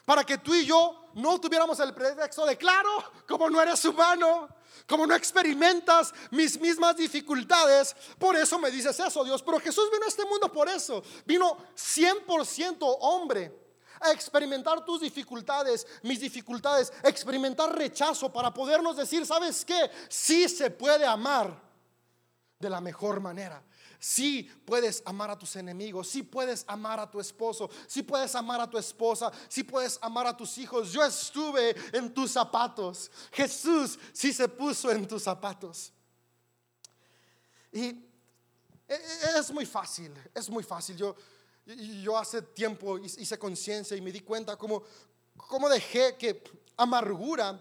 Para que tú y yo no tuviéramos el pretexto de, claro, como no eres humano, como no experimentas mis mismas dificultades, por eso me dices eso, Dios. Pero Jesús vino a este mundo por eso. Vino 100% hombre a experimentar tus dificultades, mis dificultades, experimentar rechazo para podernos decir, ¿sabes qué? Sí se puede amar de la mejor manera. Si puedes amar a tus enemigos, si puedes amar a tu esposo, si puedes amar a tu esposa, si puedes amar a tus hijos. Yo estuve en tus zapatos. Jesús sí se puso en tus zapatos. Y e, e, es muy fácil, es muy fácil. Yo, yo hace tiempo hice conciencia y me di cuenta cómo dejé que amargura,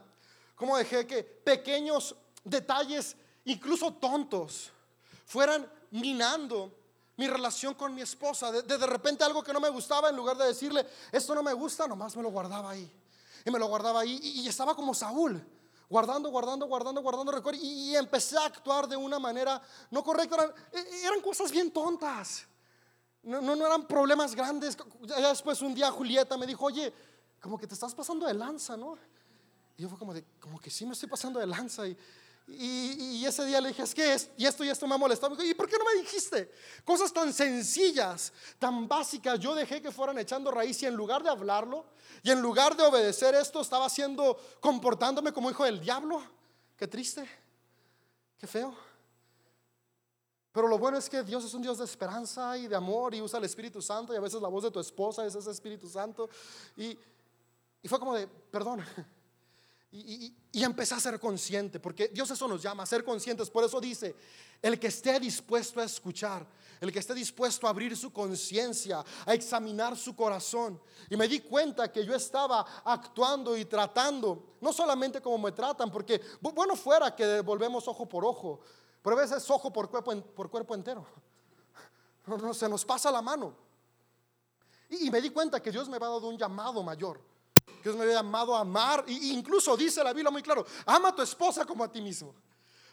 cómo dejé que pequeños detalles, incluso tontos, fueran minando mi relación con mi esposa. De, de, repente algo que no me gustaba, en lugar de decirle, esto no me gusta, nomás me lo guardaba ahí. Y me lo guardaba ahí. Y, estaba como Saúl, guardando, guardando, guardando, guardando recuerdos. Y, y, empecé a actuar de una manera no correcta. Eran, e, eran cosas bien tontas. No, no, no, eran problemas grandes. Ya después un día Julieta me dijo, oye, como que te estás pasando de lanza, ¿no? Y yo fue como de, como que sí me estoy pasando de lanza. Y, y, ese día le dije, es que es, y esto y esto me ha molestado. ¿Y por qué no me dijiste? Cosas tan sencillas, tan básicas, yo dejé que fueran echando raíz y en lugar de hablarlo, y en lugar de obedecer esto, estaba haciendo, comportándome como hijo del diablo. Qué triste, qué feo. Pero lo bueno es que Dios es un Dios de esperanza y de amor y usa el Espíritu Santo y a veces la voz de tu esposa es ese Espíritu Santo. Y, y fue como de, perdón, y, empecé a ser consciente, porque Dios eso nos llama, a ser conscientes. Por eso dice, el que esté dispuesto a escuchar, el que esté dispuesto a abrir su conciencia, a examinar su corazón. Y me di cuenta que yo estaba actuando y tratando, no solamente como me tratan, porque bueno fuera que volvemos ojo por ojo, pero a veces ojo por cuerpo, por cuerpo entero. No, se nos pasa la mano. Y, y me di cuenta que Dios me había dado un llamado mayor. Dios me había llamado a amar. E incluso dice la Biblia muy claro, ama a tu esposa como a ti mismo.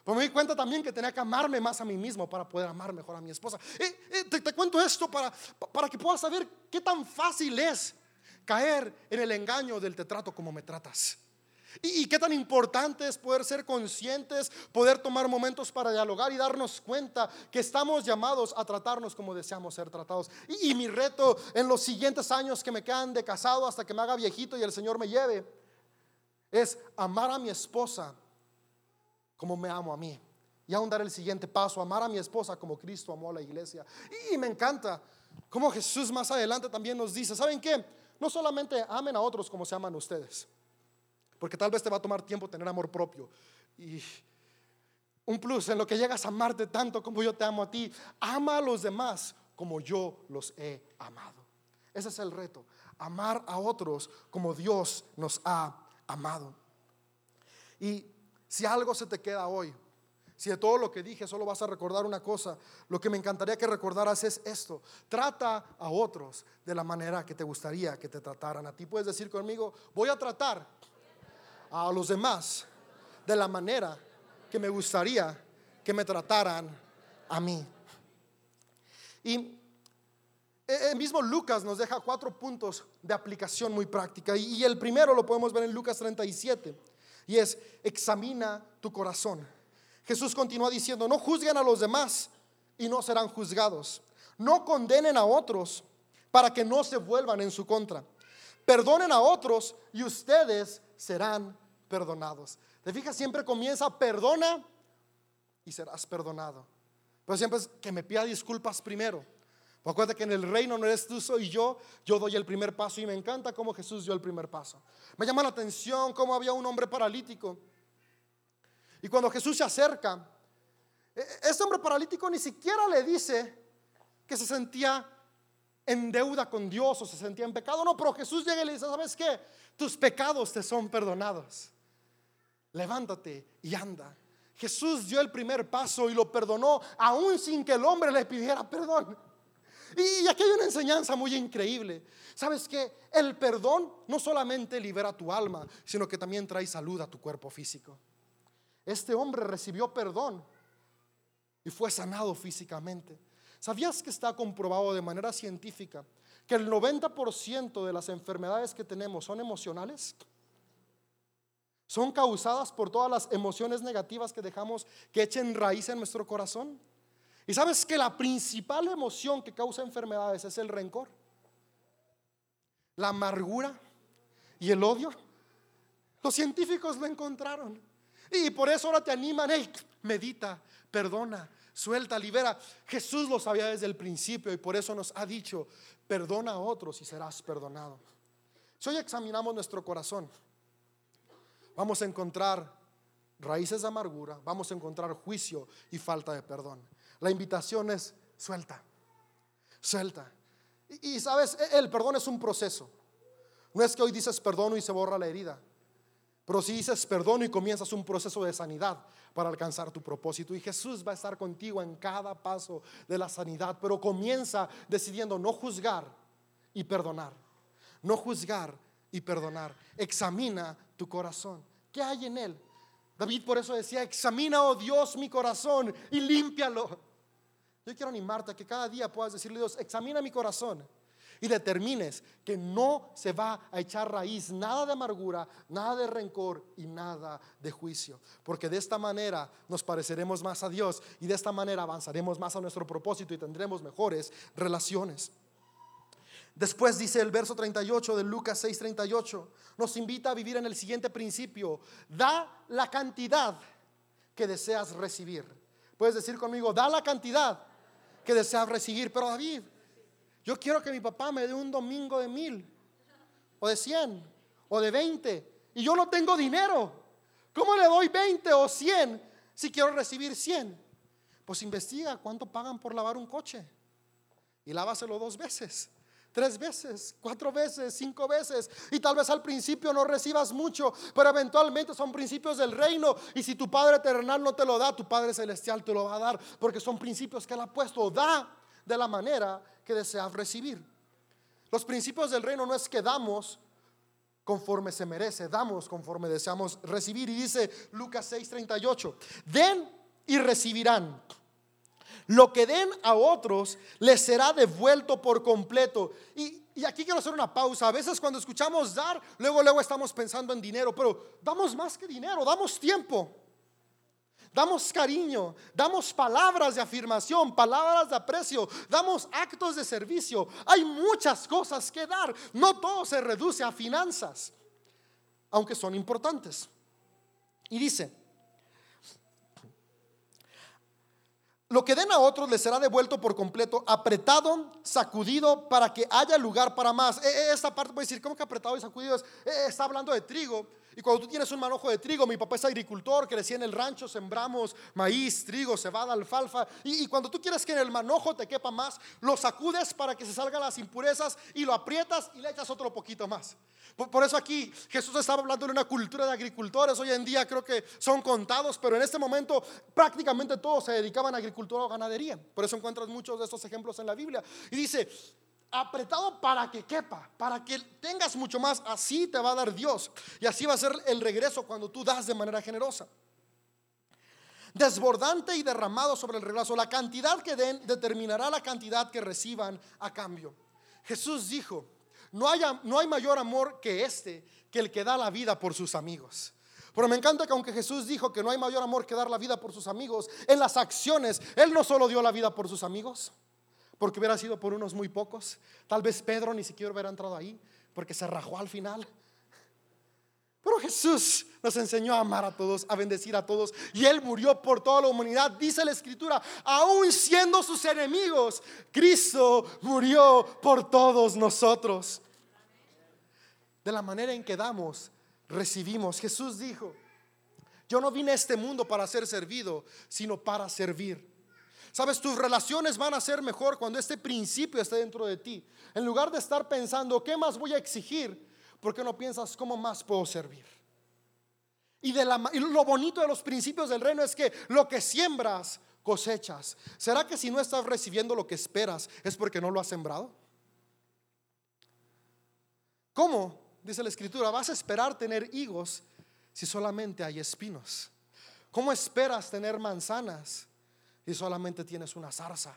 Pero me di cuenta también que tenía que amarme más a mí mismo para poder amar mejor a mi esposa. Y, te, cuento esto para, para que puedas saber qué tan fácil es caer en el engaño del te trato como me tratas. Y, qué tan importante es poder ser conscientes, poder tomar momentos para dialogar y darnos cuenta que estamos llamados a tratarnos como deseamos ser tratados. Y, y mi reto en los siguientes años que me quedan de casado hasta que me haga viejito y el Señor me lleve, es amar a mi esposa como me amo a mí. Y aún dar el siguiente paso, amar a mi esposa como Cristo amó a la iglesia. Y me encanta como Jesús más adelante también nos dice, ¿saben qué? No solamente amen a otros como se aman ustedes. Porque tal vez te va a tomar tiempo tener amor propio. Y un plus en lo que llegas a amarte tanto como yo te amo a ti, ama a los demás como yo los he amado. Ese es el reto, amar a otros como Dios nos ha amado. Y si algo se te queda hoy, si de todo lo que dije solo vas a recordar una cosa, lo que me encantaría que recordaras es esto. Trata a otros de la manera que te gustaría que te trataran a ti. Puedes decir conmigo, voy a tratar a los demás de la manera que me gustaría que me trataran a mí. Y el mismo Lucas nos deja cuatro puntos de aplicación muy práctica. Y el primero lo podemos ver en Lucas 37. Y es, examina tu corazón. Jesús continúa diciendo, no juzguen a los demás y no serán juzgados. No condenen a otros para que no se vuelvan en su contra. Perdonen a otros y ustedes serán perdonados. Te fijas, siempre comienza, perdona y serás perdonado. Pero siempre es que me pida disculpas primero. Acuérdate que en el reino no eres tú, soy yo. Yo doy el primer paso y me encanta cómo Jesús dio el primer paso. Me llama la atención cómo había un hombre paralítico. Y cuando Jesús se acerca, este hombre paralítico ni siquiera le dice que se sentía en deuda con Dios o se sentía en pecado. No, pero Jesús llega y le dice, ¿sabes qué? Tus pecados te son perdonados. Levántate y anda. Jesús dio el primer paso y lo perdonó aún sin que el hombre le pidiera perdón. Y aquí hay una enseñanza muy increíble. ¿Sabes que El perdón no solamente libera tu alma, sino que también trae salud a tu cuerpo físico. Este hombre recibió perdón y fue sanado físicamente. ¿Sabías que está comprobado de manera científica que el 90% de las enfermedades que tenemos son emocionales? Son causadas por todas las emociones negativas que dejamos que echen raíz en nuestro corazón. Y sabes que la principal emoción que causa enfermedades es el rencor, la amargura y el odio. Los científicos lo encontraron. Y por eso ahora te animan, hey, medita, perdona, suelta, libera. Jesús lo sabía desde el principio y por eso nos ha dicho, perdona a otros y serás perdonado. Si hoy examinamos nuestro corazón, vamos a encontrar raíces de amargura, vamos a encontrar juicio y falta de perdón. La invitación es suelta, suelta. Y, sabes, e, el perdón es un proceso. No es que hoy dices perdón y se borra la herida. Pero si dices perdón y comienzas un proceso de sanidad para alcanzar tu propósito. Y Jesús va a estar contigo en cada paso de la sanidad. Pero comienza decidiendo no juzgar y perdonar. No juzgar y perdonar. Examina tu corazón. ¿Qué hay en él? David por eso decía, examina, oh Dios, mi corazón y límpialo. Yo quiero animarte a que cada día puedas decirle Dios, examina mi corazón y determines que no se va a echar raíz nada de amargura, nada de rencor y nada de juicio. Porque de esta manera nos pareceremos más a Dios y de esta manera avanzaremos más a nuestro propósito y tendremos mejores relaciones. Después dice el verso 38 de Lucas 6:38, nos invita a vivir en el siguiente principio, da la cantidad que deseas recibir. Puedes decir conmigo, da la cantidad que deseas recibir. Pero David, yo quiero que mi papá me dé un domingo de mil, o de cien, o de veinte, y yo no tengo dinero. ¿Cómo le doy veinte o cien si quiero recibir cien? Pues investiga cuánto pagan por lavar un coche y lávaselo dos veces tres veces, cuatro veces, cinco veces. Y tal vez al principio no recibas mucho, pero eventualmente son principios del reino. Y si tu Padre Eternal no te lo da, tu Padre Celestial te lo va a dar, porque son principios que Él ha puesto. Da de la manera que deseas recibir. Los principios del reino no es que damos conforme se merece, damos conforme deseamos recibir. Y dice Lucas 6:38, den y recibirán. Lo que den a otros les será devuelto por completo. Y, aquí quiero hacer una pausa. A veces cuando escuchamos dar, luego, luego estamos pensando en dinero, pero damos más que dinero, damos tiempo. Damos cariño, damos palabras de afirmación, palabras de aprecio, damos actos de servicio. Hay muchas cosas que dar. No todo se reduce a finanzas, aunque son importantes. Y dice, Lo que den a otros les será devuelto por completo, apretado, sacudido, para que haya lugar para más. E, e, esta parte puede decir, ¿cómo que apretado y sacudido? E, está hablando de trigo. Y cuando tú tienes un manojo de trigo, mi papá es agricultor, crecía en el rancho, sembramos maíz, trigo, cebada, alfalfa. Y, cuando tú quieres que en el manojo te quepa más, lo sacudes para que se salgan las impurezas y lo aprietas y le echas otro poquito más. Por, eso aquí Jesús estaba hablando de una cultura de agricultores. Hoy en día creo que son contados, pero en este momento prácticamente todos se dedicaban a agricultura o ganadería. Por eso encuentras muchos de estos ejemplos en la Biblia. Y dice, apretado para que quepa, para que tengas mucho más, así te va a dar Dios. Y así va a ser el regreso cuando tú das de manera generosa. Desbordante y derramado sobre el regreso. La cantidad que den determinará la cantidad que reciban a cambio. Jesús dijo, no, haya, no hay mayor amor que este, que el que da la vida por sus amigos. Pero me encanta que aunque Jesús dijo que no hay mayor amor que dar la vida por sus amigos, en las acciones, Él no solo dio la vida por sus amigos, porque hubiera sido por unos muy pocos. Tal vez Pedro ni siquiera hubiera entrado ahí, porque se rajó al final. Pero Jesús nos enseñó a amar a todos, a bendecir a todos. Y Él murió por toda la humanidad. Dice la Escritura, aún siendo sus enemigos, Cristo murió por todos nosotros. De la manera en que damos, recibimos. Jesús dijo, yo no vine a este mundo para ser servido, sino para servir. Sabes, tus relaciones van a ser mejor cuando este principio esté dentro de ti. En lugar de estar pensando, ¿qué más voy a exigir? ¿por qué no piensas cómo más puedo servir? Y, de la, lo bonito de los principios del reino es que lo que siembras, cosechas. ¿Será que si no estás recibiendo lo que esperas es porque no lo has sembrado? ¿Cómo? Dice la escritura, vas a esperar tener higos si solamente hay espinos. ¿Cómo esperas tener manzanas si solamente tienes una zarza?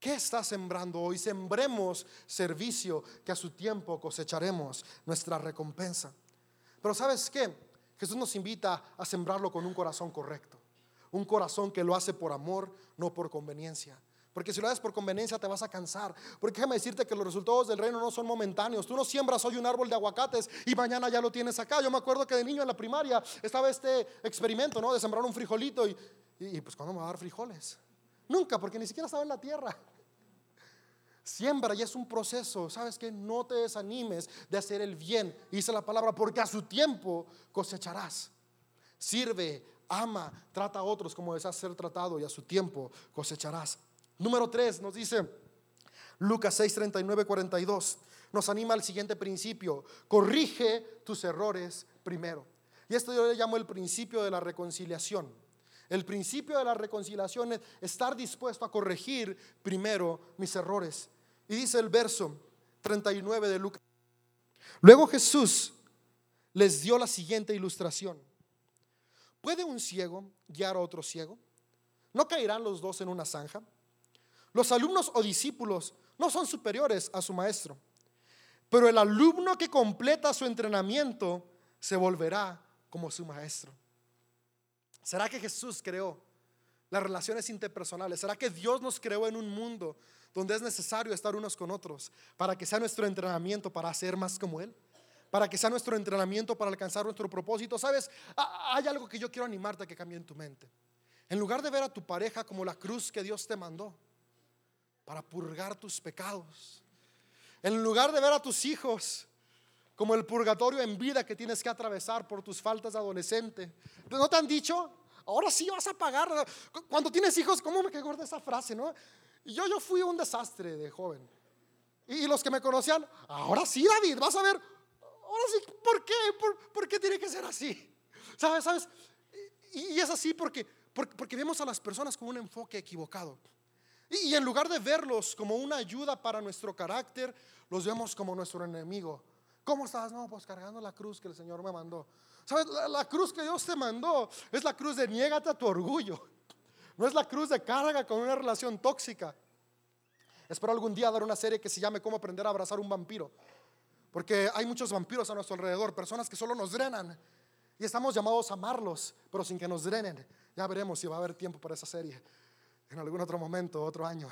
¿Qué está sembrando hoy? Sembremos servicio que a su tiempo cosecharemos nuestra recompensa. Pero ¿sabes qué? Jesús nos invita a sembrarlo con un corazón correcto. Un corazón que lo hace por amor, no por conveniencia. Porque si lo haces por conveniencia te vas a cansar. Porque déjame decirte que los resultados del reino no son momentáneos. Tú no siembras hoy un árbol de aguacates y mañana ya lo tienes acá. Yo me acuerdo que de niño en la primaria estaba este experimento, ¿no? De sembrar un frijolito y, y pues ¿cuándo me va a dar frijoles? Nunca, porque ni siquiera estaba en la tierra. Siembra y es un proceso. ¿Sabes que No te desanimes de hacer el bien. Dice la palabra, porque a su tiempo cosecharás. Sirve, ama, trata a otros como deseas ser tratado y a su tiempo cosecharás. Número 3 nos dice Lucas 6, 39, 42. Nos anima al siguiente principio. Corrige tus errores primero. Y esto yo le llamo el principio de la reconciliación. El principio de la reconciliación es estar dispuesto a corregir primero mis errores. Y dice el verso 39 de Lucas. Luego Jesús les dio la siguiente ilustración. ¿Puede un ciego guiar a otro ciego? ¿No caerán los dos en una zanja? Los alumnos o discípulos no son superiores a su maestro, pero el alumno que completa su entrenamiento se volverá como su maestro. ¿Será que Jesús creó las relaciones interpersonales? ¿Será que Dios nos creó en un mundo donde es necesario estar unos con otros para que sea nuestro entrenamiento para ser más como Él? Para que sea nuestro entrenamiento para alcanzar nuestro propósito. ¿Sabes? Hay algo que yo quiero animarte a que cambie en tu mente. En lugar de ver a tu pareja como la cruz que Dios te mandó para purgar tus pecados, en lugar de ver a tus hijos como el purgatorio en vida que tienes que atravesar por tus faltas de adolescente. ¿No te han dicho? Ahora sí vas a pagar. Cuando tienes hijos, ¿cómo me quedó de esa frase, no? Y yo, yo fui un desastre de joven. Y, los que me conocían, ahora sí, David, vas a ver, ahora sí, ¿por qué? ¿Por, qué tiene que ser así? ¿Sabes? ¿Sabes? Y, es así porque, porque, vemos a las personas con un enfoque equivocado. Y en lugar de verlos como una ayuda para nuestro carácter, los vemos como nuestro enemigo. ¿Cómo estás? No, pues cargando la cruz que el Señor me mandó. ¿Sabes? La, cruz que Dios te mandó es la cruz de niégate a tu orgullo. No es la cruz de carga con una relación tóxica. Espero algún día dar una serie que se llame Cómo aprender a abrazar un vampiro. Porque hay muchos vampiros a nuestro alrededor, personas que solo nos drenan. Y estamos llamados a amarlos, pero sin que nos drenen. Ya veremos si va a haber tiempo para esa serie en algún otro momento, otro año.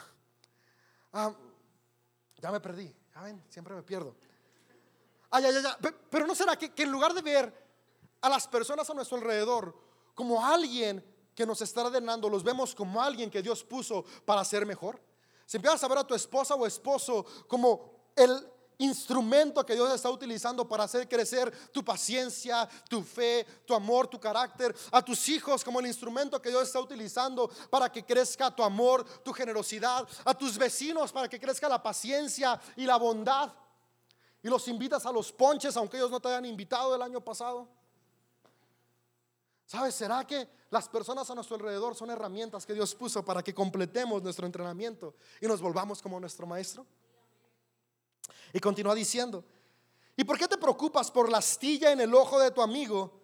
Ah, ya me perdí, ya ven, siempre me pierdo. Ay, ay, ay, Pero no será que, en lugar de ver a las personas a nuestro alrededor como alguien que nos está ordenando, los vemos como alguien que Dios puso para ser mejor. Si empiezas a ver a tu esposa o esposo como el instrumento que Dios está utilizando para hacer crecer tu paciencia, tu fe, tu amor, tu carácter, a tus hijos como el instrumento que Dios está utilizando para que crezca tu amor, tu generosidad, a tus vecinos para que crezca la paciencia y la bondad y los invitas a los ponches aunque ellos no te hayan invitado el año pasado. ¿Sabes? ¿Será que las personas a nuestro alrededor son herramientas que Dios puso para que completemos nuestro entrenamiento y nos volvamos como nuestro maestro? Y continúa diciendo, ¿y por qué te preocupas por la astilla en el ojo de tu amigo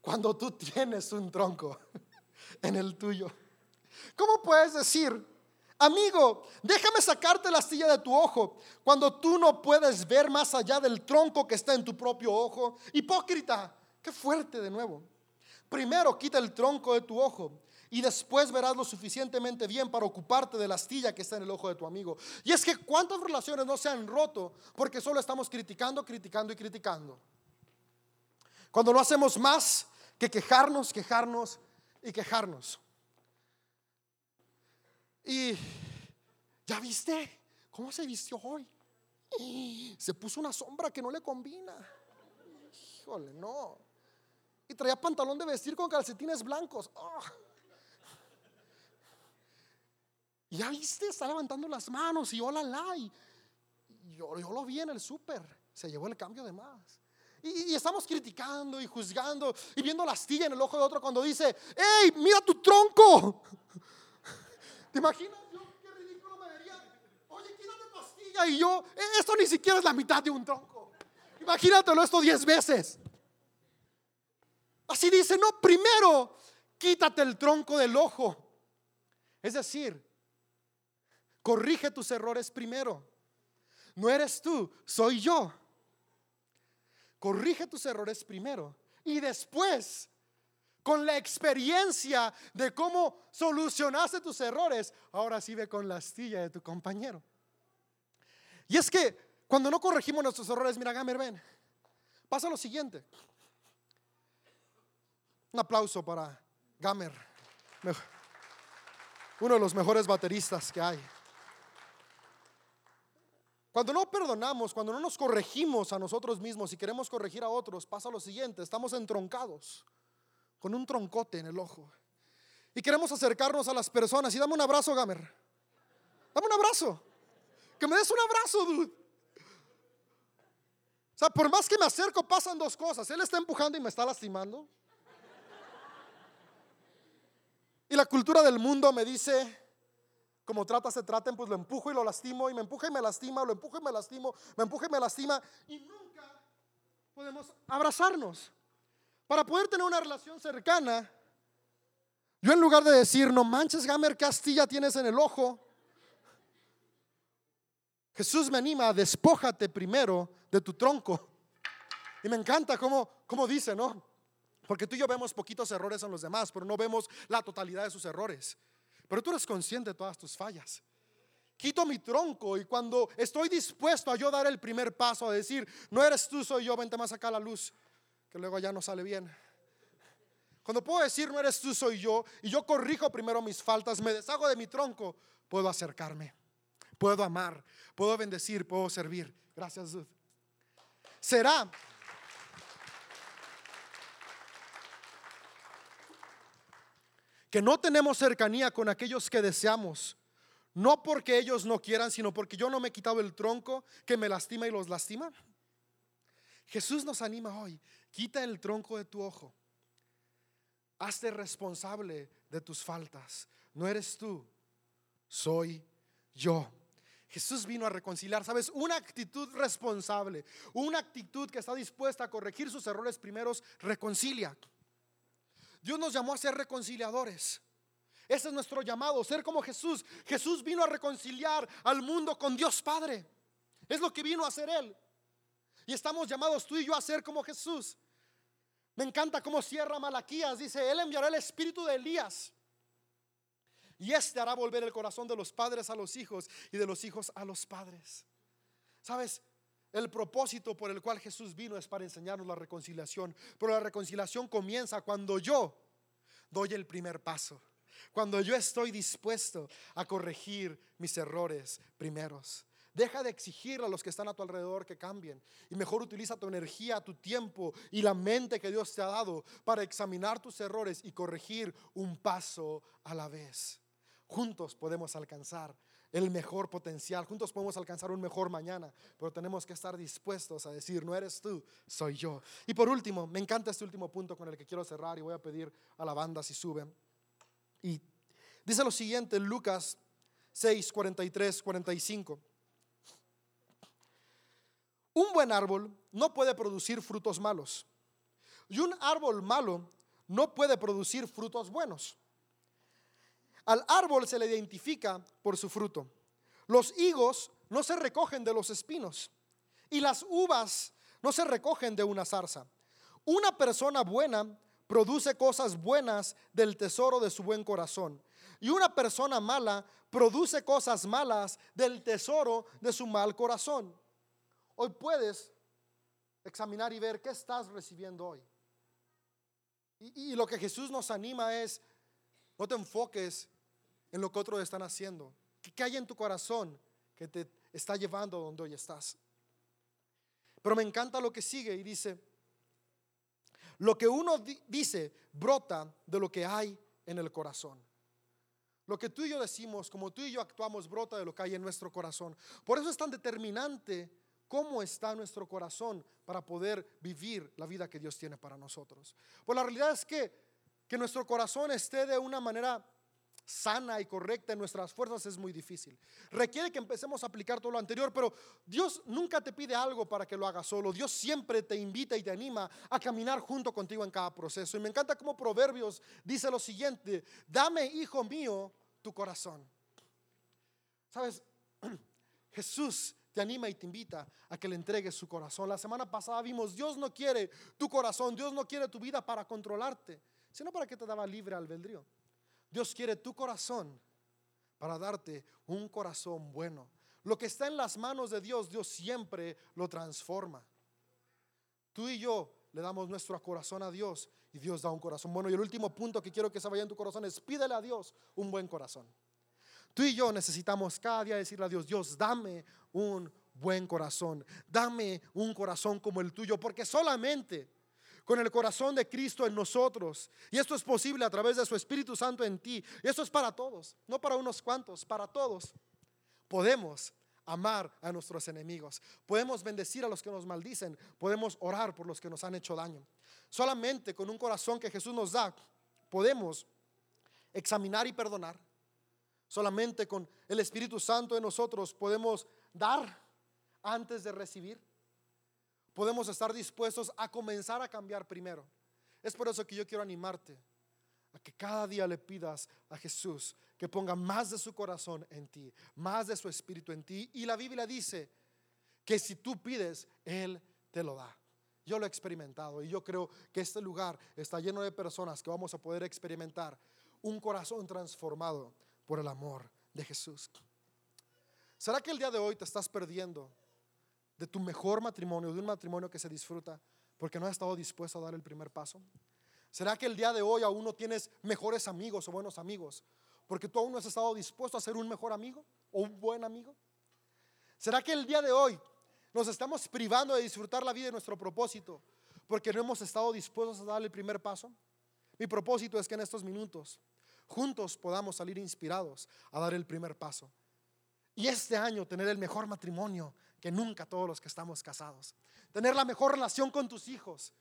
cuando tú tienes un tronco en el tuyo? ¿Cómo puedes decir Amigo, déjame sacarte la astilla de tu ojo cuando tú no puedes ver más allá del tronco que está en tu propio ojo. Hipócrita, qué fuerte de nuevo. Primero quita el tronco de tu ojo y después verás lo suficientemente bien para ocuparte de la astilla que está en el ojo de tu amigo. Y es que cuántas relaciones no se han roto porque solo estamos criticando, criticando y criticando. Cuando no hacemos más que quejarnos, quejarnos y quejarnos. Y ya viste cómo se vistió hoy. Se puso una sombra que no le combina. Híjole, no. Y traía pantalón de vestir con calcetines blancos. Oh. Ya viste, está levantando las manos y hola, la. Y yo, lo vi en el súper. Se llevó el cambio de más. Y, estamos criticando y juzgando y viendo la astilla en el ojo de otro cuando dice, ¡Ey, mira tu tronco! ¿Te imaginas? Yo, qué ridículo me vería. Oye, quítate tu astilla. Y yo, e, esto ni siquiera es la mitad de un tronco. Imagínatelo esto diez veces. Así dice, no, primero quítate el tronco del ojo. Es decir, corrige tus errores primero. No eres tú, soy yo. Corrige tus errores primero y después, con la experiencia de cómo solucionaste tus errores, ahora sí ve con la astilla de tu compañero. Y es que cuando no corregimos nuestros errores, mira, Gamer, ven, pasa lo siguiente. Un aplauso para Gamer, uno de los mejores bateristas que hay. Cuando no perdonamos, cuando no nos corregimos a nosotros mismos y queremos corregir a otros, pasa lo siguiente, estamos entroncados con un troncote en el ojo. Y queremos acercarnos a las personas y dame un abrazo, Gamer. Dame un abrazo. Que me des un abrazo, dude. O sea, por más que me acerco, pasan dos cosas. Él está empujando y me está lastimando. Y la cultura del mundo me dice, como trata se traten, pues lo empujo y lo lastimo, y me empuja y me lastima, lo empujo y me lastimo, me empuja y me lastima, y nunca podemos abrazarnos. Para poder tener una relación cercana, yo en lugar de decir, no manches, Gamer, Castilla tienes en el ojo, Jesús me anima, despójate primero de tu tronco. Y me encanta cómo, cómo dice, ¿no? Porque tú y yo vemos poquitos errores en los demás, pero no vemos la totalidad de sus errores. Pero tú eres consciente de todas tus fallas. Quito mi tronco y cuando estoy dispuesto a yo dar el primer paso a decir, no eres tú, soy yo, vente más acá a la luz, que luego ya no sale bien. Cuando puedo decir, no eres tú, soy yo, y yo corrijo primero mis faltas, me deshago de mi tronco, puedo acercarme, puedo amar, puedo bendecir, puedo servir. Gracias, Será que no tenemos cercanía con aquellos que deseamos, no porque ellos no quieran, sino porque yo no me he quitado el tronco que me lastima y los lastima. Jesús nos anima hoy, quita el tronco de tu ojo, hazte responsable de tus faltas, no eres tú, soy yo. Jesús vino a reconciliar, ¿sabes? Una actitud responsable, una actitud que está dispuesta a corregir sus errores primeros, reconcilia. Dios nos llamó a ser reconciliadores. Ese es nuestro llamado, ser como Jesús. Jesús vino a reconciliar al mundo con Dios Padre. Es lo que vino a hacer Él. Y estamos llamados tú y yo a ser como Jesús. Me encanta cómo cierra Malaquías. Dice, Él enviará el espíritu de Elías. Y este hará volver el corazón de los padres a los hijos y de los hijos a los padres. ¿Sabes? El propósito por el cual Jesús vino es para enseñarnos la reconciliación. Pero la reconciliación comienza cuando yo doy el primer paso. Cuando yo estoy dispuesto a corregir mis errores primeros. Deja de exigir a los que están a tu alrededor que cambien. Y mejor utiliza tu energía, tu tiempo y la mente que Dios te ha dado para examinar tus errores y corregir un paso a la vez. Juntos podemos alcanzar el mejor potencial. Juntos podemos alcanzar un mejor mañana, pero tenemos que estar dispuestos a decir, no eres tú, soy yo. Y por último, me encanta este último punto con el que quiero cerrar y voy a pedir a la banda si suben. Y dice lo siguiente, Lucas 6, 43, 45. Un buen árbol no puede producir frutos malos. Y un árbol malo no puede producir frutos buenos. Al árbol se le identifica por su fruto. Los higos no se recogen de los espinos y las uvas no se recogen de una zarza. Una persona buena produce cosas buenas del tesoro de su buen corazón. Y una persona mala produce cosas malas del tesoro de su mal corazón. Hoy puedes examinar y ver qué estás recibiendo hoy. Y, lo que Jesús nos anima es, no te enfoques en lo que otros están haciendo. ¿Qué hay en tu corazón que te está llevando donde hoy estás? Pero me encanta lo que sigue y dice, lo que uno dice brota de lo que hay en el corazón. Lo que tú y yo decimos, como tú y yo actuamos, brota de lo que hay en nuestro corazón. Por eso es tan determinante cómo está nuestro corazón para poder vivir la vida que Dios tiene para nosotros. Pues la realidad es que que nuestro corazón esté de una manera sana y correcta en nuestras fuerzas es muy difícil. Requiere que empecemos a aplicar todo lo anterior, pero Dios nunca te pide algo para que lo hagas solo. Dios siempre te invita y te anima a caminar junto contigo en cada proceso. Y me encanta como Proverbios dice lo siguiente, dame, hijo mío, tu corazón. Sabes, Jesús te anima y te invita a que le entregues su corazón. La semana pasada vimos, Dios no quiere tu corazón, Dios no quiere tu vida para controlarte, sino para que te daba libre albedrío. Dios quiere tu corazón para darte un corazón bueno. Lo que está en las manos de Dios, Dios siempre lo transforma. Tú y yo le damos nuestro corazón a Dios y Dios da un corazón bueno. Y el último punto que quiero que se vaya en tu corazón es pídele a Dios un buen corazón. Tú y yo necesitamos cada día decirle a Dios, Dios, dame un buen corazón, dame un corazón como el tuyo, porque solamente con el corazón de Cristo en nosotros. Y esto es posible a través de su Espíritu Santo en ti. Y esto es para todos, no para unos cuantos, para todos. Podemos amar a nuestros enemigos. Podemos bendecir a los que nos maldicen. Podemos orar por los que nos han hecho daño. Solamente con un corazón que Jesús nos da, podemos examinar y perdonar. Solamente con el Espíritu Santo en nosotros podemos dar antes de recibir podemos estar dispuestos a comenzar a cambiar primero. Es por eso que yo quiero animarte a que cada día le pidas a Jesús que ponga más de su corazón en ti, más de su espíritu en ti. Y la Biblia dice que si tú pides, Él te lo da. Yo lo he experimentado y yo creo que este lugar está lleno de personas que vamos a poder experimentar un corazón transformado por el amor de Jesús. ¿Será que el día de hoy te estás perdiendo de tu mejor matrimonio, de un matrimonio que se disfruta, porque no has estado dispuesto a dar el primer paso? ¿Será que el día de hoy aún no tienes mejores amigos o buenos amigos? Porque tú aún no has estado dispuesto a ser un mejor amigo o un buen amigo. ¿Será que el día de hoy nos estamos privando de disfrutar la vida y nuestro propósito porque no hemos estado dispuestos a dar el primer paso? Mi propósito es que en estos minutos juntos podamos salir inspirados a dar el primer paso. Y este año tener el mejor matrimonio que nunca todos los que estamos casados. Tener la mejor relación con tus hijos,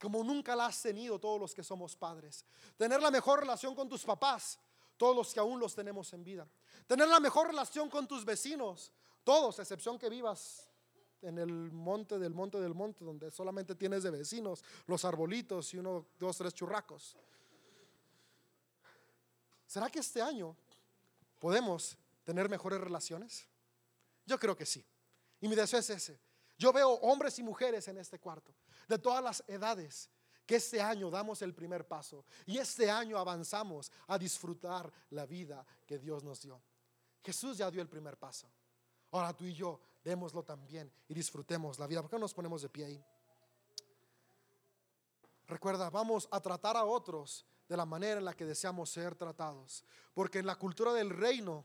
como nunca la has tenido todos los que somos padres. Tener la mejor relación con tus papás, todos los que aún los tenemos en vida. Tener la mejor relación con tus vecinos, todos, excepción que vivas en el monte del monte del monte, donde solamente tienes de vecinos los arbolitos y uno, dos, tres churracos. ¿Será que este año podemos tener mejores relaciones? Yo creo que sí. Y mi deseo es ese. Yo veo hombres y mujeres en este cuarto, de todas las edades, que este año damos el primer paso y este año avanzamos a disfrutar la vida que Dios nos dio. Jesús ya dio el primer paso. Ahora tú y yo démoslo también y disfrutemos la vida. ¿Por qué no nos ponemos de pie ahí? Recuerda, vamos a tratar a otros de la manera en la que deseamos ser tratados. Porque en la cultura del reino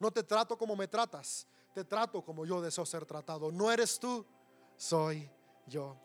no te trato como me tratas, te trato como yo deseo ser tratado. No eres tú, soy yo.